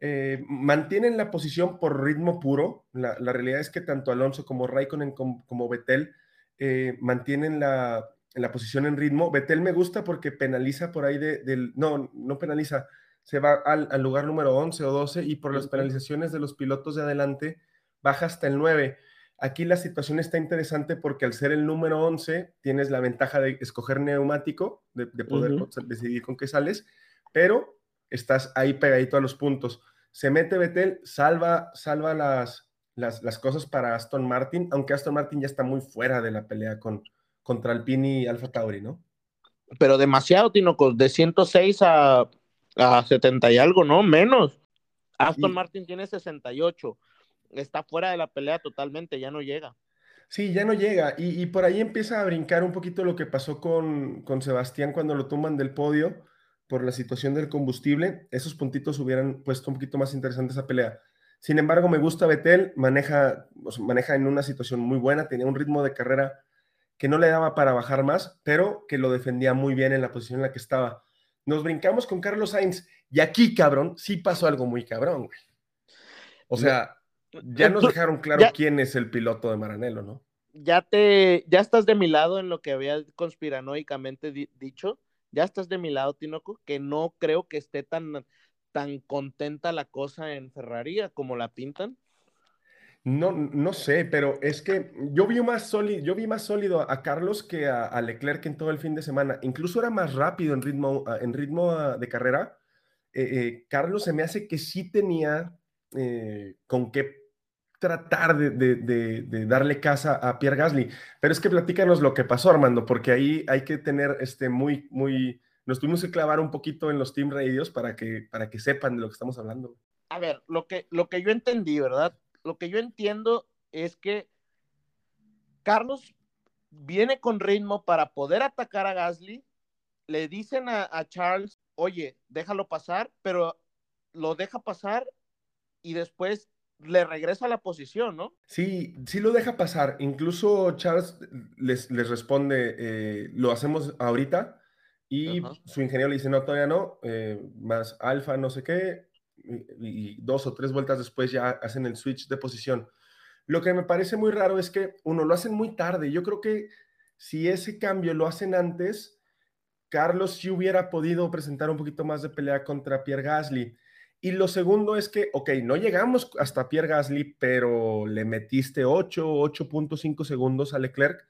Eh, mantienen la posición por ritmo puro. La, la, realidad es que tanto Alonso como Raikkonen como, como Betel eh, mantienen la, la, posición en ritmo. Betel me gusta porque penaliza por ahí de, del... No, no penaliza, se va al, al, lugar número 11 o 12 y por las penalizaciones de los pilotos de adelante baja hasta el 9. Aquí la situación está interesante porque al ser el número 11 tienes la ventaja de escoger neumático, de, de poder uh -huh. decidir con qué sales, pero estás ahí pegadito a los puntos. Se mete Betel, salva, salva las, las, las, cosas para Aston Martin, aunque Aston Martin ya está muy fuera de la pelea con, contra Alpine y Alfa Tauri, ¿no?
Pero demasiado, Tinoco, de 106 a, a 70 y algo, ¿no? Menos. Aston sí. Martin tiene 68, está fuera de la pelea totalmente, ya no llega.
Sí, ya no llega. Y, y por ahí empieza a brincar un poquito lo que pasó con, con Sebastián cuando lo toman del podio por la situación del combustible. Esos puntitos hubieran puesto un poquito más interesante esa pelea. Sin embargo, me gusta Betel, maneja, maneja en una situación muy buena, tenía un ritmo de carrera que no le daba para bajar más, pero que lo defendía muy bien en la posición en la que estaba. Nos brincamos con Carlos Sainz y aquí, cabrón, sí pasó algo muy cabrón, güey. O sea, ya nos dejaron claro ya, quién es el piloto de Maranello, ¿no?
Ya te, ya estás de mi lado en lo que había conspiranoicamente di dicho, ya estás de mi lado, Tinoco, que no creo que esté tan tan contenta la cosa en Ferrari como la pintan?
No, no sé, pero es que yo vi más sólido, yo vi más sólido a Carlos que a, Leclerc en todo el fin de semana. Incluso era más rápido en ritmo, en ritmo de carrera. Eh, eh, Carlos se me hace que sí tenía eh, con qué tratar de, darle casa a Pierre Gasly. Pero es que platícanos lo que pasó, Armando, porque ahí hay que tener este muy, muy, nos tuvimos que clavar un poquito en los Team Radios para que, para que sepan de lo que estamos hablando.
A ver, lo que, lo que yo entendí, ¿verdad? Lo que yo entiendo es que Carlos viene con ritmo para poder atacar a Gasly. Le dicen a, a Charles, oye, déjalo pasar, pero lo deja pasar y después le regresa a la posición, ¿no?
Sí, sí lo deja pasar. Incluso Charles les, les responde, eh, lo hacemos ahorita y Ajá. su ingeniero le dice, no, todavía no, eh, más alfa, no sé qué, y, dos o tres vueltas después ya hacen el switch de posición. Lo que me parece muy raro es que, uno, lo hacen muy tarde. Yo creo que si ese cambio lo hacen antes, Carlos sí hubiera podido presentar un poquito más de pelea contra Pierre Gasly. Y lo segundo es que, ok, no llegamos hasta Pierre Gasly, pero le metiste 8, 8.5 segundos a Leclerc,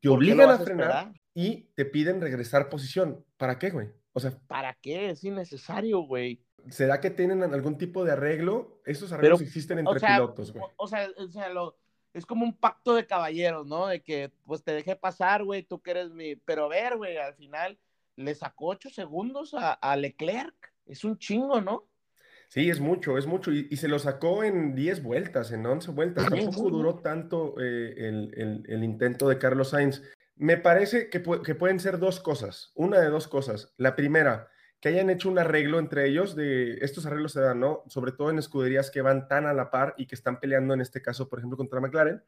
te obligan a frenar. A y te piden regresar posición. ¿Para qué, güey? O sea,
¿para qué? Es innecesario, güey.
¿Será que tienen algún tipo de arreglo? Esos arreglos Pero, existen entre
o sea,
pilotos, güey.
O, sea, o sea lo, es como un pacto de caballeros, ¿no? De que, pues, te dejé pasar, güey, tú que eres mi... Pero a ver, güey, al final le sacó ocho segundos a, a, Leclerc. Es un chingo, ¿no?
Sí, es mucho, es mucho. Y, y se lo sacó en 10 vueltas, en 11 vueltas. Tampoco duró tanto eh, el, el, el intento de Carlos Sainz. Me parece que, pueden ser dos cosas, una de dos cosas. La primera, que hayan hecho un arreglo entre ellos, de estos arreglos se dan, ¿no? Sobre todo en escuderías que van tan a la par y que están peleando, en este caso, por ejemplo, contra McLaren,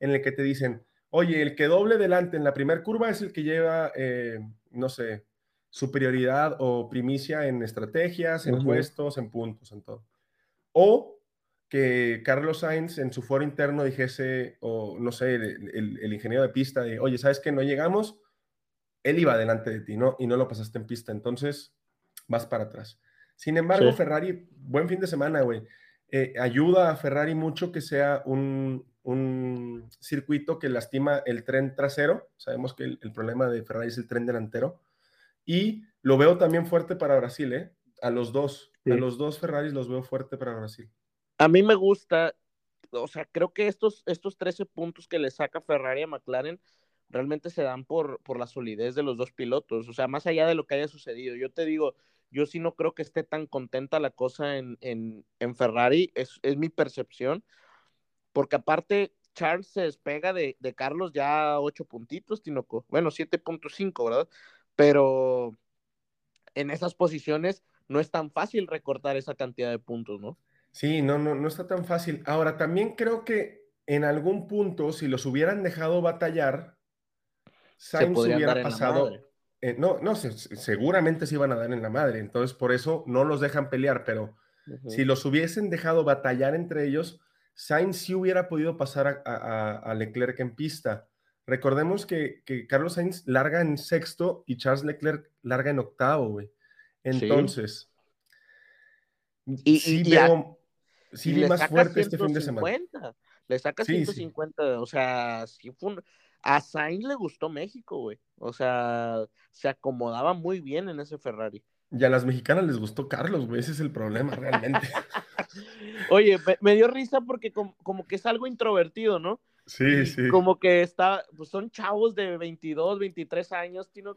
en el que te dicen, oye, el que doble delante en la primera curva es el que lleva, eh, no sé, superioridad o primicia en estrategias, en uh -huh. puestos, en puntos, en todo. O que Carlos Sainz en su foro interno dijese, o no sé, el, el, el, ingeniero de pista, de, oye, ¿sabes que no llegamos? Él iba delante de ti, ¿no? Y no lo pasaste en pista, entonces vas para atrás. Sin embargo, sí. Ferrari, buen fin de semana, güey. Eh, ayuda a Ferrari mucho que sea un, un circuito que lastima el tren trasero. Sabemos que el, el, problema de Ferrari es el tren delantero. Y lo veo también fuerte para Brasil, ¿eh? A los dos. Sí. A los dos Ferraris los veo fuerte para Brasil.
A mí me gusta, o sea, creo que estos, estos 13 puntos que le saca Ferrari a McLaren realmente se dan por, por la solidez de los dos pilotos. O sea, más allá de lo que haya sucedido. Yo te digo, yo sí no creo que esté tan contenta la cosa en, en, en Ferrari, es, es, mi percepción, porque aparte Charles se despega de, de Carlos ya ocho puntitos, Tinoco, bueno, 7.5, ¿verdad? Pero en esas posiciones no es tan fácil recortar esa cantidad de puntos, ¿no?
Sí, no, no, no está tan fácil. Ahora, también creo que en algún punto, si los hubieran dejado batallar, Sainz hubiera pasado. Eh, no, no, se, seguramente se iban a dar en la madre, entonces por eso no los dejan pelear, pero uh -huh. si los hubiesen dejado batallar entre ellos, Sainz sí hubiera podido pasar a, a, a Leclerc en pista. Recordemos que, que, Carlos Sainz larga en sexto y Charles Leclerc larga en octavo, güey. Entonces,
sí. y,
sí
y,
veo, y sí vi más fuerte 150, este fin de semana.
Le saca sí, 150, sí. o sea, sí fue un, a Sainz le gustó México, güey. O sea, se acomodaba muy bien en ese Ferrari.
Y a las mexicanas les gustó Carlos, güey. Ese es el problema, realmente.
Oye, me, dio risa porque como, como, que es algo introvertido, ¿no?
Sí,
y
sí.
Como que está, pues son chavos de 22, 23 años, Tino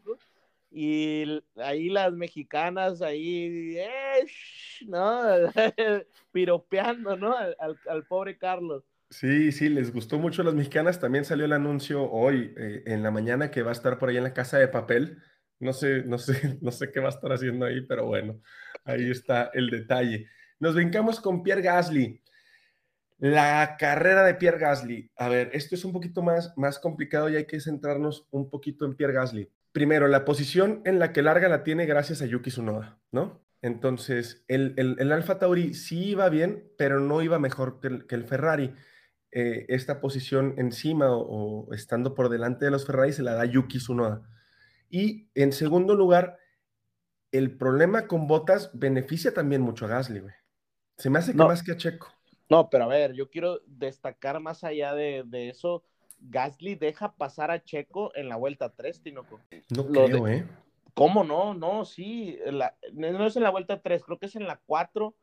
Y ahí las mexicanas, ahí, eh, ¿no? Piropeando, ¿no? Al, al, al pobre Carlos.
Sí, sí, les gustó mucho a las mexicanas. También salió el anuncio hoy eh, en la mañana que va a estar por ahí en la casa de papel. No sé, no sé, no sé qué va a estar haciendo ahí, pero bueno, ahí está el detalle. Nos brincamos con Pierre Gasly. La carrera de Pierre Gasly. A ver, esto es un poquito más, más complicado y hay que centrarnos un poquito en Pierre Gasly. Primero, la posición en la que larga la tiene gracias a Yuki Tsunoda, ¿no? Entonces, el, el, el Alfa Tauri sí iba bien, pero no iba mejor que el, que el Ferrari. Eh, esta posición encima o, o, estando por delante de los Ferrari se la da Yuki Tsunoda. Y en segundo lugar, el problema con Botas beneficia también mucho a Gasly, güey. Se me hace que
no.
más que a Checo.
No, pero a ver, yo quiero destacar más allá de, de eso. Gasly deja pasar a Checo en la vuelta 3, Tinoco.
No Lo creo, de... ¿eh?
¿Cómo no? No, sí. La... no es en la vuelta 3, creo que es en la 4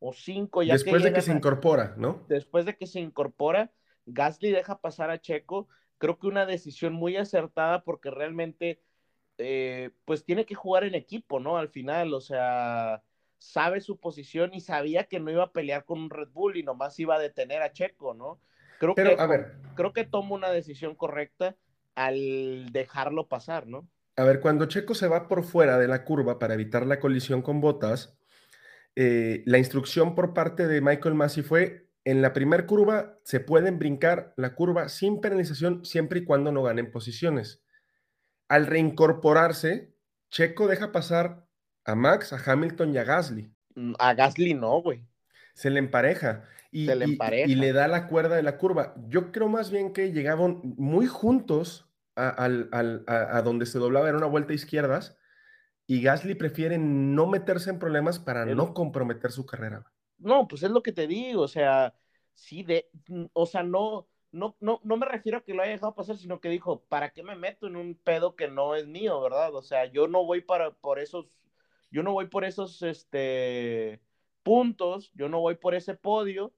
o 5. Ya
Después
que
de que se incorpora, ¿no?
Después de que se incorpora, Gasly deja pasar a Checo. Creo que una decisión muy acertada porque realmente, eh, pues tiene que jugar en equipo, ¿no? Al final, o sea, sabe su posición y sabía que no iba a pelear con un Red Bull y nomás iba a detener a Checo, ¿no? Creo
Pero,
que,
a ver.
creo que toma una decisión correcta al dejarlo pasar, ¿no?
A ver, cuando Checo se va por fuera de la curva para evitar la colisión con Botas, eh, la instrucción por parte de Michael Massey fue, en la primera curva se pueden brincar la curva sin penalización siempre y cuando no ganen posiciones. Al reincorporarse, Checo deja pasar a Max, a Hamilton y a Gasly.
A Gasly no, güey.
Se le empareja. Y,
se le empareja.
Y, y, le da la cuerda de la curva. Yo creo más bien que llegaban muy juntos a, a, a, a donde se doblaba, era una vuelta izquierdas, y Gasly prefiere no meterse en problemas para no comprometer su carrera.
No, pues es lo que te digo, o sea, sí, de, o sea, no, no, no, no me refiero a que lo haya dejado pasar, sino que dijo, ¿para qué me meto en un pedo que no es mío, verdad? O sea, yo no voy para, por esos, yo no voy por esos, este, puntos, yo no voy por ese podio,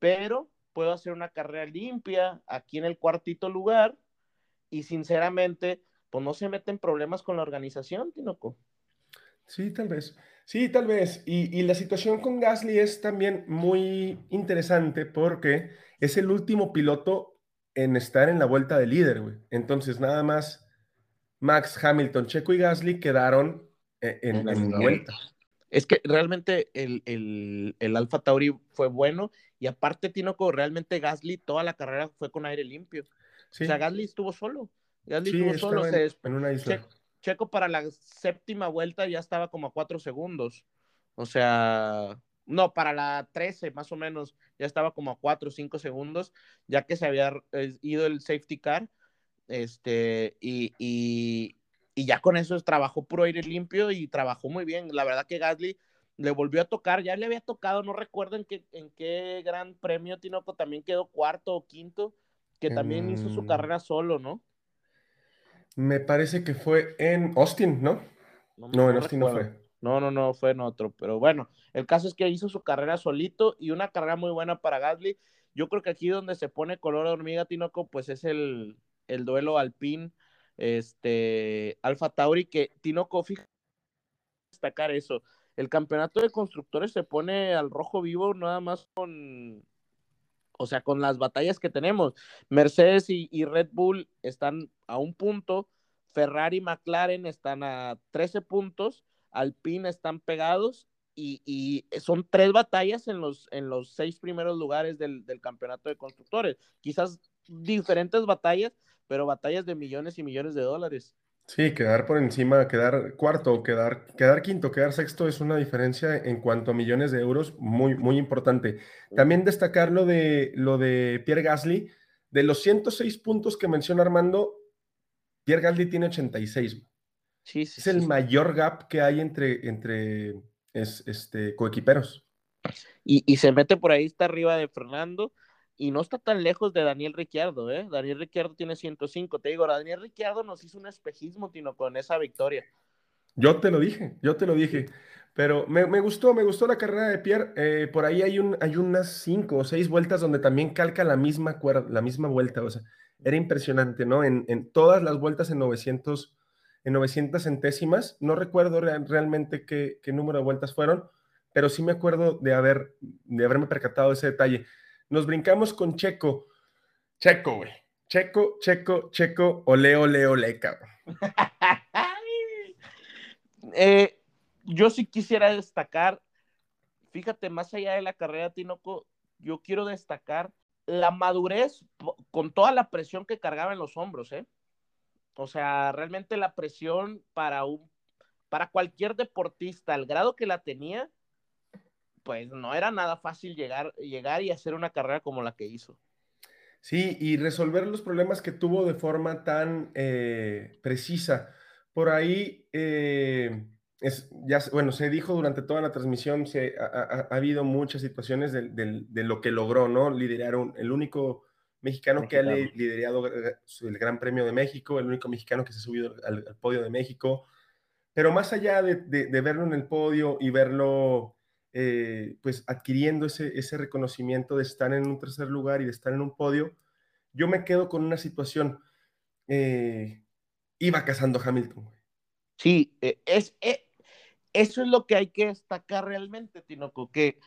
pero puedo hacer una carrera limpia aquí en el cuartito lugar y sinceramente, pues no se meten problemas con la organización, Tinoco.
Sí, tal vez. Sí, tal vez. Y, y, la situación con Gasly es también muy interesante porque es el último piloto en estar en la vuelta de líder, güey. Entonces, nada más Max, Hamilton, Checo y Gasly quedaron en, en, en la vuelta.
Es que realmente el, el, el Alfa Tauri fue bueno y aparte, Tinoco, realmente Gasly toda la carrera fue con aire limpio. Sí. O sea, Gasly estuvo solo. Gasly
sí,
estuvo solo.
En, se, en una isla.
Checo para la séptima vuelta ya estaba como a cuatro segundos. O sea, no, para la 13 más o menos ya estaba como a cuatro o cinco segundos, ya que se había eh, ido el safety car. Este, y, y, y ya con eso trabajó puro aire limpio y trabajó muy bien. La verdad que Gasly le volvió a tocar, ya le había tocado, no recuerdo en qué, en qué gran premio Tinoco también quedó cuarto o quinto, que también hizo su carrera solo, ¿no?
Me parece que fue en Austin, ¿no? No, en Austin no fue.
No, no, no, fue en otro. Pero bueno, el caso es que hizo su carrera solito y una carrera muy buena para Gasly. Yo creo que aquí donde se pone color de hormiga, Tinoco, pues es el, el duelo Alpine, este, Alfa Tauri, que Tinoco, fíjate, destacar eso. El campeonato de constructores se pone al rojo vivo nada más con, o sea, con las batallas que tenemos. Mercedes y, Red Bull están a un punto, Ferrari y McLaren están a 13 puntos Alpine están pegados y, son tres batallas en los, en los seis primeros lugares del, campeonato de constructores. Quizás diferentes batallas, pero batallas de millones y millones de dólares.
Sí, quedar por encima, quedar cuarto, quedar, quedar quinto, quedar sexto es una diferencia en cuanto a millones de euros muy, muy importante. También destacar lo de, lo de Pierre Gasly. De los 106 puntos que menciona Armando, Pierre Gasly tiene 86 es el mayor gap que hay entre, entre este, coequiperos.
Y, se mete por ahí, está arriba de Fernando y no está tan lejos de Daniel Ricciardo, ¿eh? Daniel Ricciardo tiene 105. Te digo, Daniel Ricciardo nos hizo un espejismo, Tino, con esa victoria.
Yo te lo dije, yo te lo dije. Pero me, gustó, me gustó la carrera de Pierre. Eh, por ahí hay, un, hay unas cinco o seis vueltas donde también calca la misma, la misma vuelta. O sea, era impresionante, ¿no? En, en todas las vueltas en 900 en 900 centésimas. No recuerdo realmente qué, número de vueltas fueron, pero sí me acuerdo de, haber, de haberme percatado de ese detalle. Nos brincamos con Checo. Checo, güey. Checo, Checo, Checo, ole, ole, ole, cabrón.
Eh, yo sí quisiera destacar, fíjate, más allá de la carrera, Tinoco, yo quiero destacar la madurez con toda la presión que cargaba en los hombros, ¿eh? O sea, realmente la presión para un para cualquier deportista, al grado que la tenía, pues no era nada fácil llegar, llegar y hacer una carrera como la que hizo.
Sí, y resolver los problemas que tuvo de forma tan eh, precisa. Por ahí, eh, es, ya, bueno, se dijo durante toda la transmisión, se, ha, habido muchas situaciones de, de, lo que logró, ¿no? Liderar el único mexicano, que ha liderado eh, el Gran Premio de México, el único mexicano que se ha subido al, podio de México. Pero más allá de, verlo en el podio y verlo eh, pues adquiriendo ese, ese reconocimiento de estar en un tercer lugar y de estar en un podio, yo me quedo con una situación. Eh, iba cazando Hamilton.
Sí, es, eso es lo que hay que destacar realmente, Tinoco, que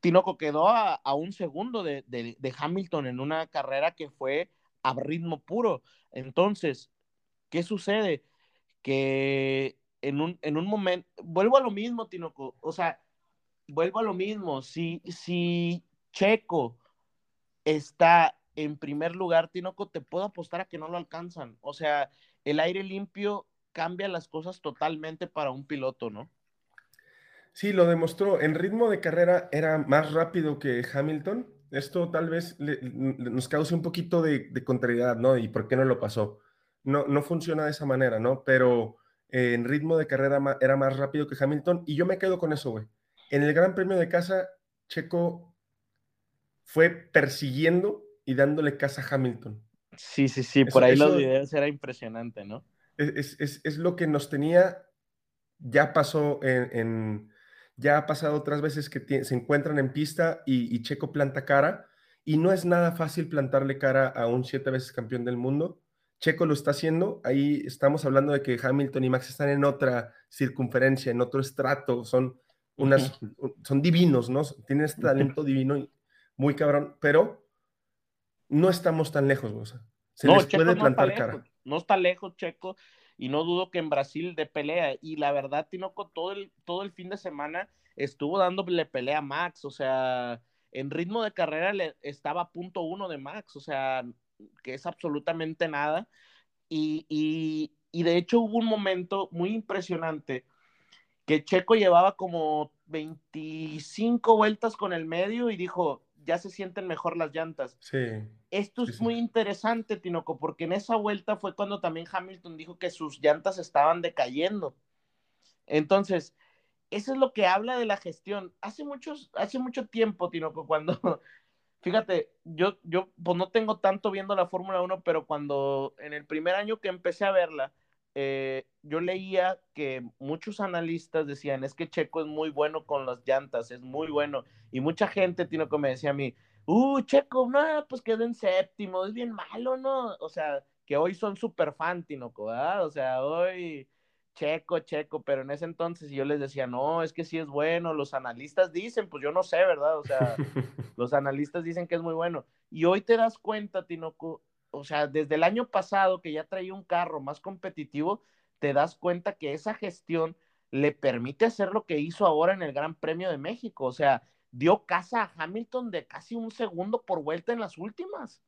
Tinoco quedó a, un segundo de, Hamilton en una carrera que fue a ritmo puro. Entonces, ¿qué sucede? Que en un, en un momento, vuelvo a lo mismo, Tinoco, o sea, vuelvo a lo mismo, si, si Checo está en primer lugar, Tinoco, te puedo apostar a que no lo alcanzan. O sea, el aire limpio cambia las cosas totalmente para un piloto, ¿no?
Sí, lo demostró. En ritmo de carrera era más rápido que Hamilton. Esto tal vez nos cause un poquito de, contrariedad, ¿no? ¿Y por qué no lo pasó? No, no funciona de esa manera, ¿no? Pero eh, en ritmo de carrera era más rápido que Hamilton y yo me quedo con eso, güey. En el Gran Premio de casa, Checo fue persiguiendo y dándole casa a Hamilton.
Sí, sí, sí, por ahí los videos era impresionante, ¿no?
Es, lo que nos tenía, ya pasó en ya ha pasado otras veces que se encuentran en pista y, Checo planta cara y no es nada fácil plantarle cara a un siete veces campeón del mundo. Checo lo está haciendo, ahí estamos hablando de que Hamilton y Max están en otra circunferencia, en otro estrato, son unas, son divinos, ¿no? Tienen este talento divino muy cabrón, pero no estamos tan lejos, o sea, se les puede plantar cara.
No está lejos, Checo y no dudo que en Brasil de pelea. Y la verdad, Tinoco, todo el, todo el fin de semana estuvo dándole pelea a Max, o sea, en ritmo de carrera le, estaba a punto uno de Max, o sea, que es absolutamente nada. Y, y, y de hecho hubo un momento muy impresionante que Checo llevaba como 25 vueltas con el medio y dijo, ya se sienten mejor las llantas.
Sí.
Esto es muy interesante, Tinoco, porque en esa vuelta fue cuando también Hamilton dijo que sus llantas estaban decayendo. Entonces, eso es lo que habla de la gestión. Hace, muchos, hace mucho tiempo, Tinoco, cuando, fíjate, yo, yo pues no tengo tanto viendo la Fórmula 1, pero cuando en el primer año que empecé a verla, eh, yo leía que muchos analistas decían, es que Checo es muy bueno con las llantas, es muy bueno. Y mucha gente, Tinoco, me decía a mí, uh, Checo, no, pues quedó en séptimo, es bien malo, ¿no? O sea, que hoy son súper fan, Tinoco, ¿verdad? O sea, hoy Checo, Checo, pero en ese entonces yo les decía, no, es que sí es bueno, los analistas dicen, pues yo no sé, ¿verdad? O sea, los analistas dicen que es muy bueno. Y hoy te das cuenta, Tinoco, o sea, desde el año pasado que ya traía un carro más competitivo, te das cuenta que esa gestión le permite hacer lo que hizo ahora en el Gran Premio de México, o sea, dio casa a Hamilton de casi un segundo por vuelta en las últimas.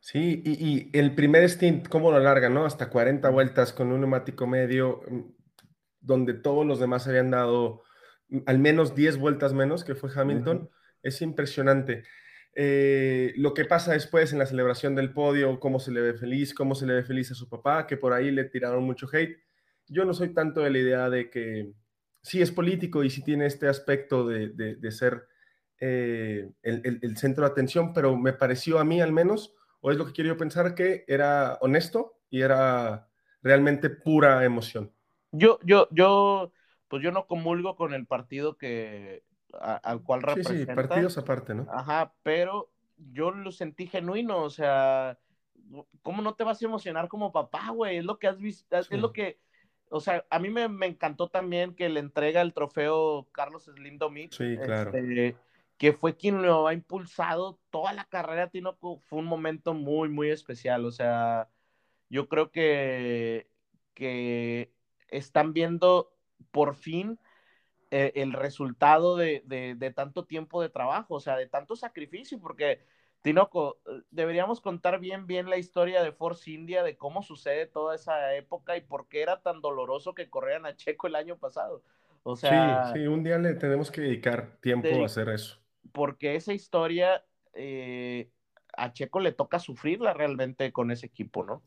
Sí, y, el primer stint, ¿cómo lo alarga, no? Hasta 40 vueltas con un neumático medio, mm, donde todos los demás habían dado mm, al menos 10 vueltas menos, que fue Hamilton. Es impresionante. Eh, lo que pasa después en la celebración del podio, cómo se le ve feliz, cómo se le ve feliz a su papá, que por ahí le tiraron mucho hate. Yo no soy tanto de la idea de que sí es político y sí tiene este aspecto de, ser eh, el, el centro de atención, pero me pareció a mí al menos ¿O es lo que quiero yo pensar que era honesto y era realmente pura emoción?
Yo, yo, yo, pues yo no comulgo con el partido que al cual representa. Sí, sí,
partidos aparte, ¿no?
Ajá, pero yo lo sentí genuino, o sea, ¿cómo no te vas a emocionar como papá, güey? Es lo que has visto, es lo que, o sea, a mí me, encantó también que le entrega el trofeo Carlos Slim Domit.
Sí, claro.
Este, que fue quien lo ha impulsado toda la carrera, Tinoco, fue un momento muy, muy especial. O sea, yo creo que, que están viendo por fin eh, el resultado de, de, tanto tiempo de trabajo, o sea, de tanto sacrificio, porque, Tinoco, deberíamos contar bien, bien la historia de Force India, de cómo sucede toda esa época y por qué era tan doloroso que corrieran a Checo el año pasado. O sea,
sí, sí, un día le tenemos que dedicar tiempo a hacer eso
porque esa historia eh, a Checo le toca sufrirla realmente con ese equipo, ¿no?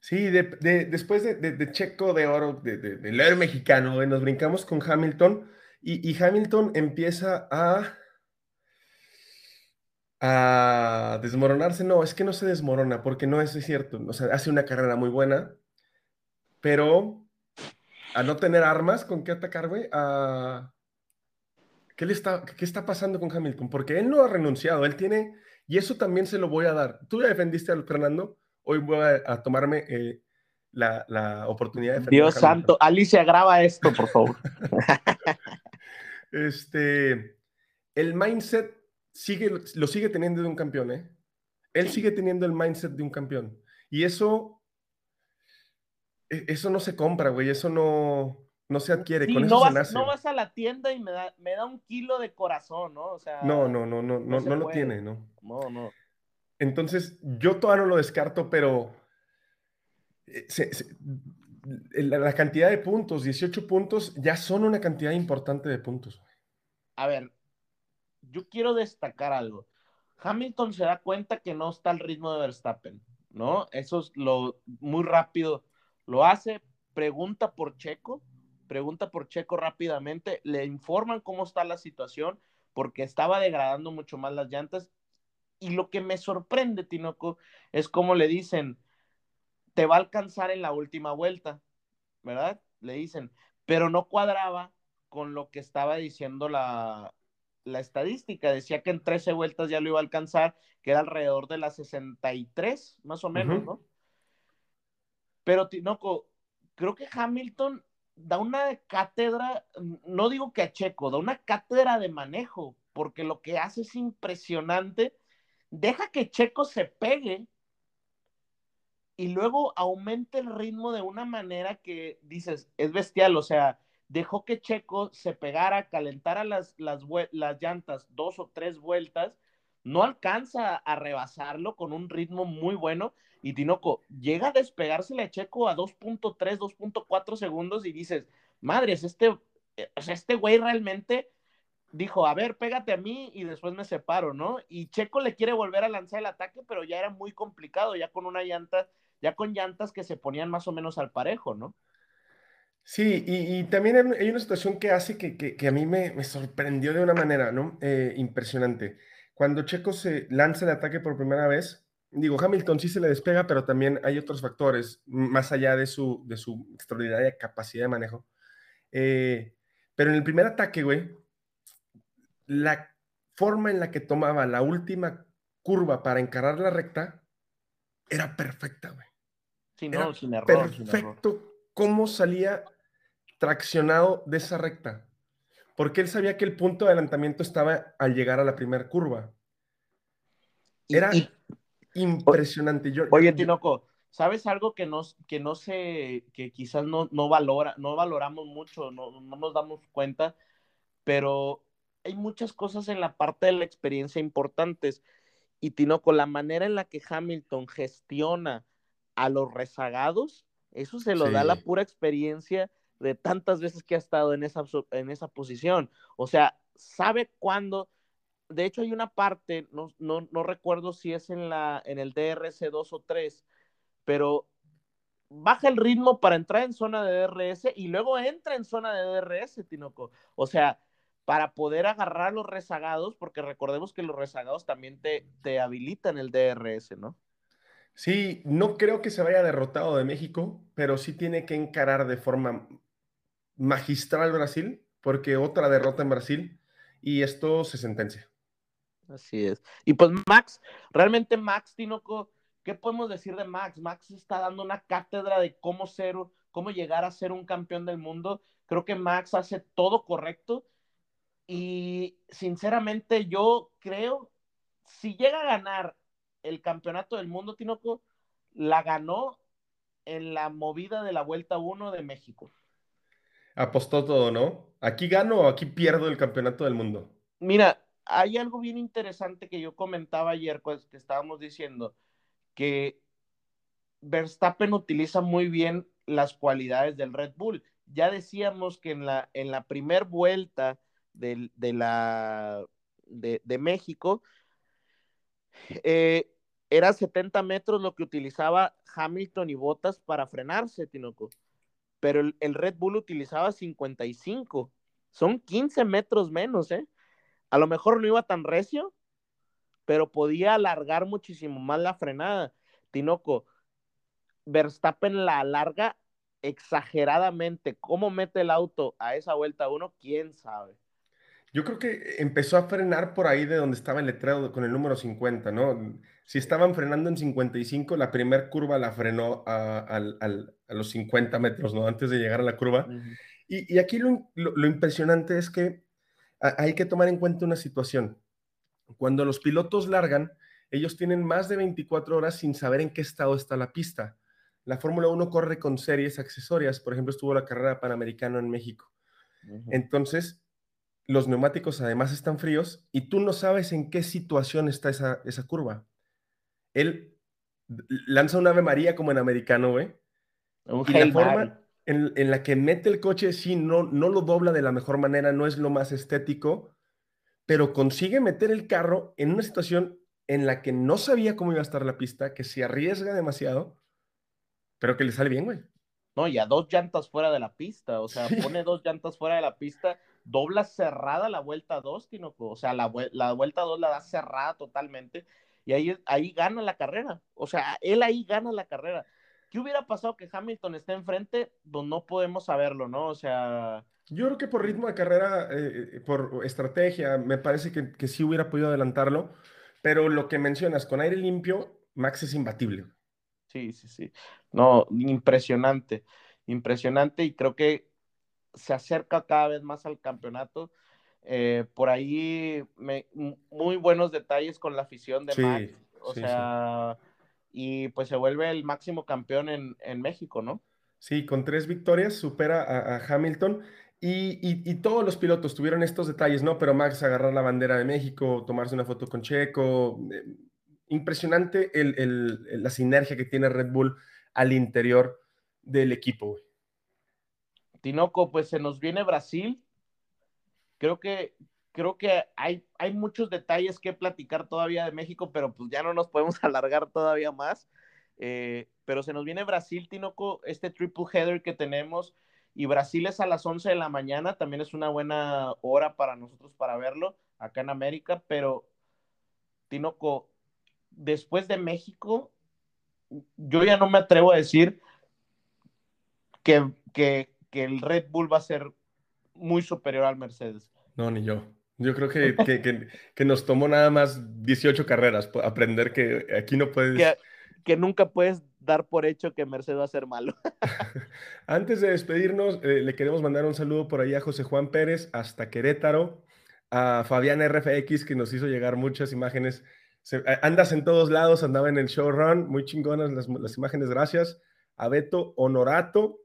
Sí, después de, Checo de oro, del héroe mexicano, nos brincamos con Hamilton y, Hamilton empieza a, a desmoronarse. No, es que no se desmorona porque no es cierto. O sea, hace una carrera muy buena, pero a no tener armas con qué atacar, güey, a, ¿Qué, le está, ¿Qué está pasando con Hamilton? Porque él no ha renunciado, él tiene, y eso también se lo voy a dar. Tú ya defendiste al Fernando, hoy voy a, tomarme eh, la, la, oportunidad de
Dios santo, Alicia, graba esto, por favor.
este, el mindset sigue, lo sigue teniendo de un campeón, ¿eh? Él sigue teniendo el mindset de un campeón. Y eso, e, eso no se compra, güey, eso no, no se adquiere, con eso
no
vas,
nace. No vas a la tienda y me da, me da un kilo de corazón, ¿no? O sea,
no, no, no, no, no, no, lo tiene, ¿no?
No, no.
Entonces, yo todavía no lo descarto, pero eh, la, cantidad de puntos, 18 puntos, ya son una cantidad importante de puntos.
A ver, yo quiero destacar algo. Hamilton se da cuenta que no está al ritmo de Verstappen, ¿no? Eso es lo muy rápido. Lo hace, pregunta por Checo, pregunta por Checo rápidamente, le informan cómo está la situación, porque estaba degradando mucho más las llantas. Y lo que me sorprende, Tinoco, es cómo le dicen, te va a alcanzar en la última vuelta, ¿verdad? Le dicen, pero no cuadraba con lo que estaba diciendo la, la estadística. Decía que en 13 vueltas ya lo iba a alcanzar, que era alrededor de las 63, más o menos, ¿no? Pero Tinoco, creo que Hamilton da una cátedra, no digo que a Checo, da una cátedra de manejo, porque lo que hace es impresionante. Deja que Checo se pegue y luego aumente el ritmo de una manera que dices, es bestial, o sea, dejó que Checo se pegara, calentara las, las, las llantas dos o tres vueltas, no alcanza a rebasarlo con un ritmo muy bueno. Y Tinoco llega a despegársele a Checo a 2.3, 2.4 segundos y dices, madres, este, este güey realmente dijo, a ver, pégate a mí y después me separo, ¿no? Y Checo le quiere volver a lanzar el ataque, pero ya era muy complicado, ya con una llanta, ya con llantas que se ponían más o menos al parejo, ¿no?
Sí, y, también hay una situación que hace que, a mí me, sorprendió de una manera, ¿no? Eh, impresionante. Cuando Checo se lanza el ataque por primera vez, digo, Hamilton sí se le despega, pero también hay otros factores, más allá de su, de su extraordinaria capacidad de manejo. Eh, pero en el primer ataque, güey, la forma en la que tomaba la última curva para encarar la recta era perfecta, güey.
Sí, no, sin error.
Perfecto cómo salía traccionado de esa recta. Porque él sabía que el punto de adelantamiento estaba al llegar a la primera curva. Era impresionante. Yo,
oye, Tinoco, ¿sabes algo que, nos, que no sé, que quizás no, no, valora, no valoramos mucho, no, no nos damos cuenta, pero hay muchas cosas en la parte de la experiencia importantes. Y Tinoco, la manera en la que Hamilton gestiona a los rezagados, eso se lo da la pura experiencia de tantas veces que ha estado en esa, en esa posición. O sea, sabe cuándo. De hecho, hay una parte, no, no, no recuerdo si es en, la, en el DRS 2 o 3, pero baja el ritmo para entrar en zona de DRS y luego entra en zona de DRS, Tinoco. O sea, para poder agarrar los rezagados, porque recordemos que los rezagados también te, te habilitan el DRS, ¿no?
Sí, no creo que se vaya derrotado de México, pero sí tiene que encarar de forma magistral Brasil, porque otra derrota en Brasil y esto se sentencia.
Así es. Y pues Max, realmente Max Tinoco, ¿qué podemos decir de Max? Max está dando una cátedra de cómo ser, cómo llegar a ser un campeón del mundo. Creo que Max hace todo correcto y sinceramente yo creo, si llega a ganar el campeonato del mundo, Tinoco, la ganó en la movida de la Vuelta 1 de México
apostó todo, ¿no? ¿Aquí gano o aquí pierdo el campeonato del mundo?
Mira, hay algo bien interesante que yo comentaba ayer, pues, que estábamos diciendo, que Verstappen utiliza muy bien las cualidades del Red Bull. Ya decíamos que en la, en la primer vuelta de, la, de, México, eh, era 70 metros lo que utilizaba Hamilton y Bottas para frenarse, Tinoco pero el, Red Bull utilizaba 55. Son 15 metros menos, ¿eh? A lo mejor no iba tan recio, pero podía alargar muchísimo más la frenada. Tinoco, Verstappen la alarga exageradamente. ¿Cómo mete el auto a esa vuelta uno? ¿Quién sabe?
Yo creo que empezó a frenar por ahí de donde estaba el letrero con el número 50, ¿no? Si estaban frenando en 55, la primera curva la frenó a, los 50 metros, ¿no? Antes de llegar a la curva. y, aquí lo, impresionante es que hay que tomar en cuenta una situación. Cuando los pilotos largan, ellos tienen más de 24 horas sin saber en qué estado está la pista. La Fórmula 1 corre con series accesorias, por ejemplo, estuvo la carrera panamericana en México. Entonces, los neumáticos además están fríos y tú no sabes en qué situación está esa, esa curva. Él lanza un Ave María como en americano, güey. y la forma en, la que mete el coche, sí, no, no lo dobla de la mejor manera, no es lo más estético, pero consigue meter el carro en una situación en la que no sabía cómo iba a estar la pista, que se arriesga demasiado, pero que le sale bien, güey.
No, y a dos llantas fuera de la pista, o sea, pone dos llantas fuera de la pista dobla cerrada la vuelta 2, Tinoco. O sea, la, la vuelta 2 la da cerrada totalmente y ahí, ahí gana la carrera. O sea, él ahí gana la carrera. ¿Qué hubiera pasado que Hamilton esté enfrente? Pues no podemos saberlo, ¿no? O sea...
Yo creo que por ritmo de carrera, eh, eh, por estrategia, me parece que, que sí hubiera podido adelantarlo, pero lo que mencionas, con aire limpio, Max es imbatible.
Sí, sí, sí. No, impresionante, impresionante y creo que se acerca cada vez más al campeonato. Eh, por ahí muy buenos detalles con la afición de Max. O sea, y pues se vuelve el máximo campeón en, México, ¿no?
Sí, con tres victorias supera a, Hamilton. Y, todos los pilotos tuvieron estos detalles, ¿no? Pero Max agarrar la bandera de México, tomarse una foto con Checo. Eh, impresionante la sinergia que tiene Red Bull al interior del equipo,
Tinoco, pues se nos viene Brasil. Creo que, creo que hay, hay muchos detalles que platicar todavía de México, pero pues ya no nos podemos alargar todavía más. Eh, pero se nos viene Brasil, Tinoco, este triple header que tenemos. y Brasil es a las 11 de la mañana, también es una buena hora para nosotros para verlo acá en América, pero Tinoco, después de México, yo ya no me atrevo a decir que, que, que el Red Bull va a ser muy superior al Mercedes.
No, ni yo. Yo creo que, que, que, nos tomó nada más 18 carreras aprender que aquí no puedes...
Que, nunca puedes dar por hecho que Mercedes va a ser malo.
Antes de despedirnos, eh, le queremos mandar un saludo por ahí a José Juan Pérez hasta Querétaro, a Fabián RFX que nos hizo llegar muchas imágenes. andas en todos lados, andaba en el showrun, muy chingonas las, las imágenes, gracias. A Beto Honorato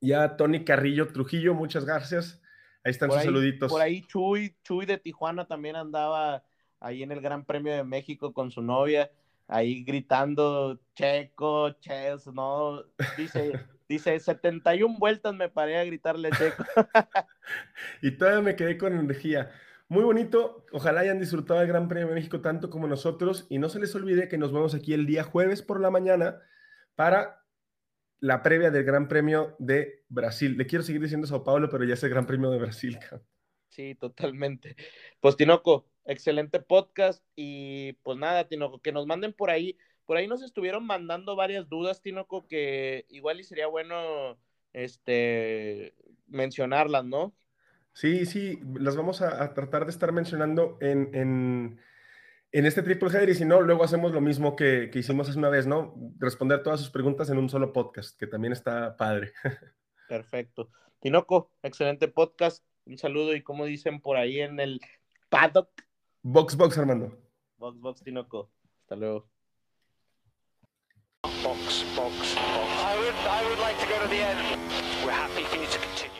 y a Tony Carrillo Trujillo, muchas gracias. Ahí están sus saluditos.
Por ahí Chuy, Chuy de Tijuana también andaba ahí en el Gran Premio de México con su novia, ahí gritando Checo, Ches, ¿no? Dice, dice 71 vueltas me paré a gritarle Checo.
y todavía me quedé con energía. Muy bonito, ojalá hayan disfrutado el Gran Premio de México tanto como nosotros y no se les olvide que nos vemos aquí el día jueves por la mañana para la previa del Gran Premio de Brasil. Le quiero seguir diciendo Sao Paulo, pero ya es el Gran Premio de Brasil.
Sí, totalmente. Pues Tinoco, excelente podcast y pues nada, Tinoco, que nos manden por ahí. Por ahí nos estuvieron mandando varias dudas, Tinoco, que igual y sería bueno este mencionarlas, ¿no?
Sí, sí, las vamos a, tratar de estar mencionando en en este triple header y si no, luego hacemos lo mismo que, hicimos hace una vez, ¿no? Responder todas sus preguntas en un solo podcast, que también está padre.
Perfecto. Tinoco, excelente podcast. Un saludo y como dicen por ahí en el paddock.
Box, box, Armando.
Box, box, Tinoco. Hasta luego.
Box, box, box. I would, I would like to go to the end. We're happy for you to continue.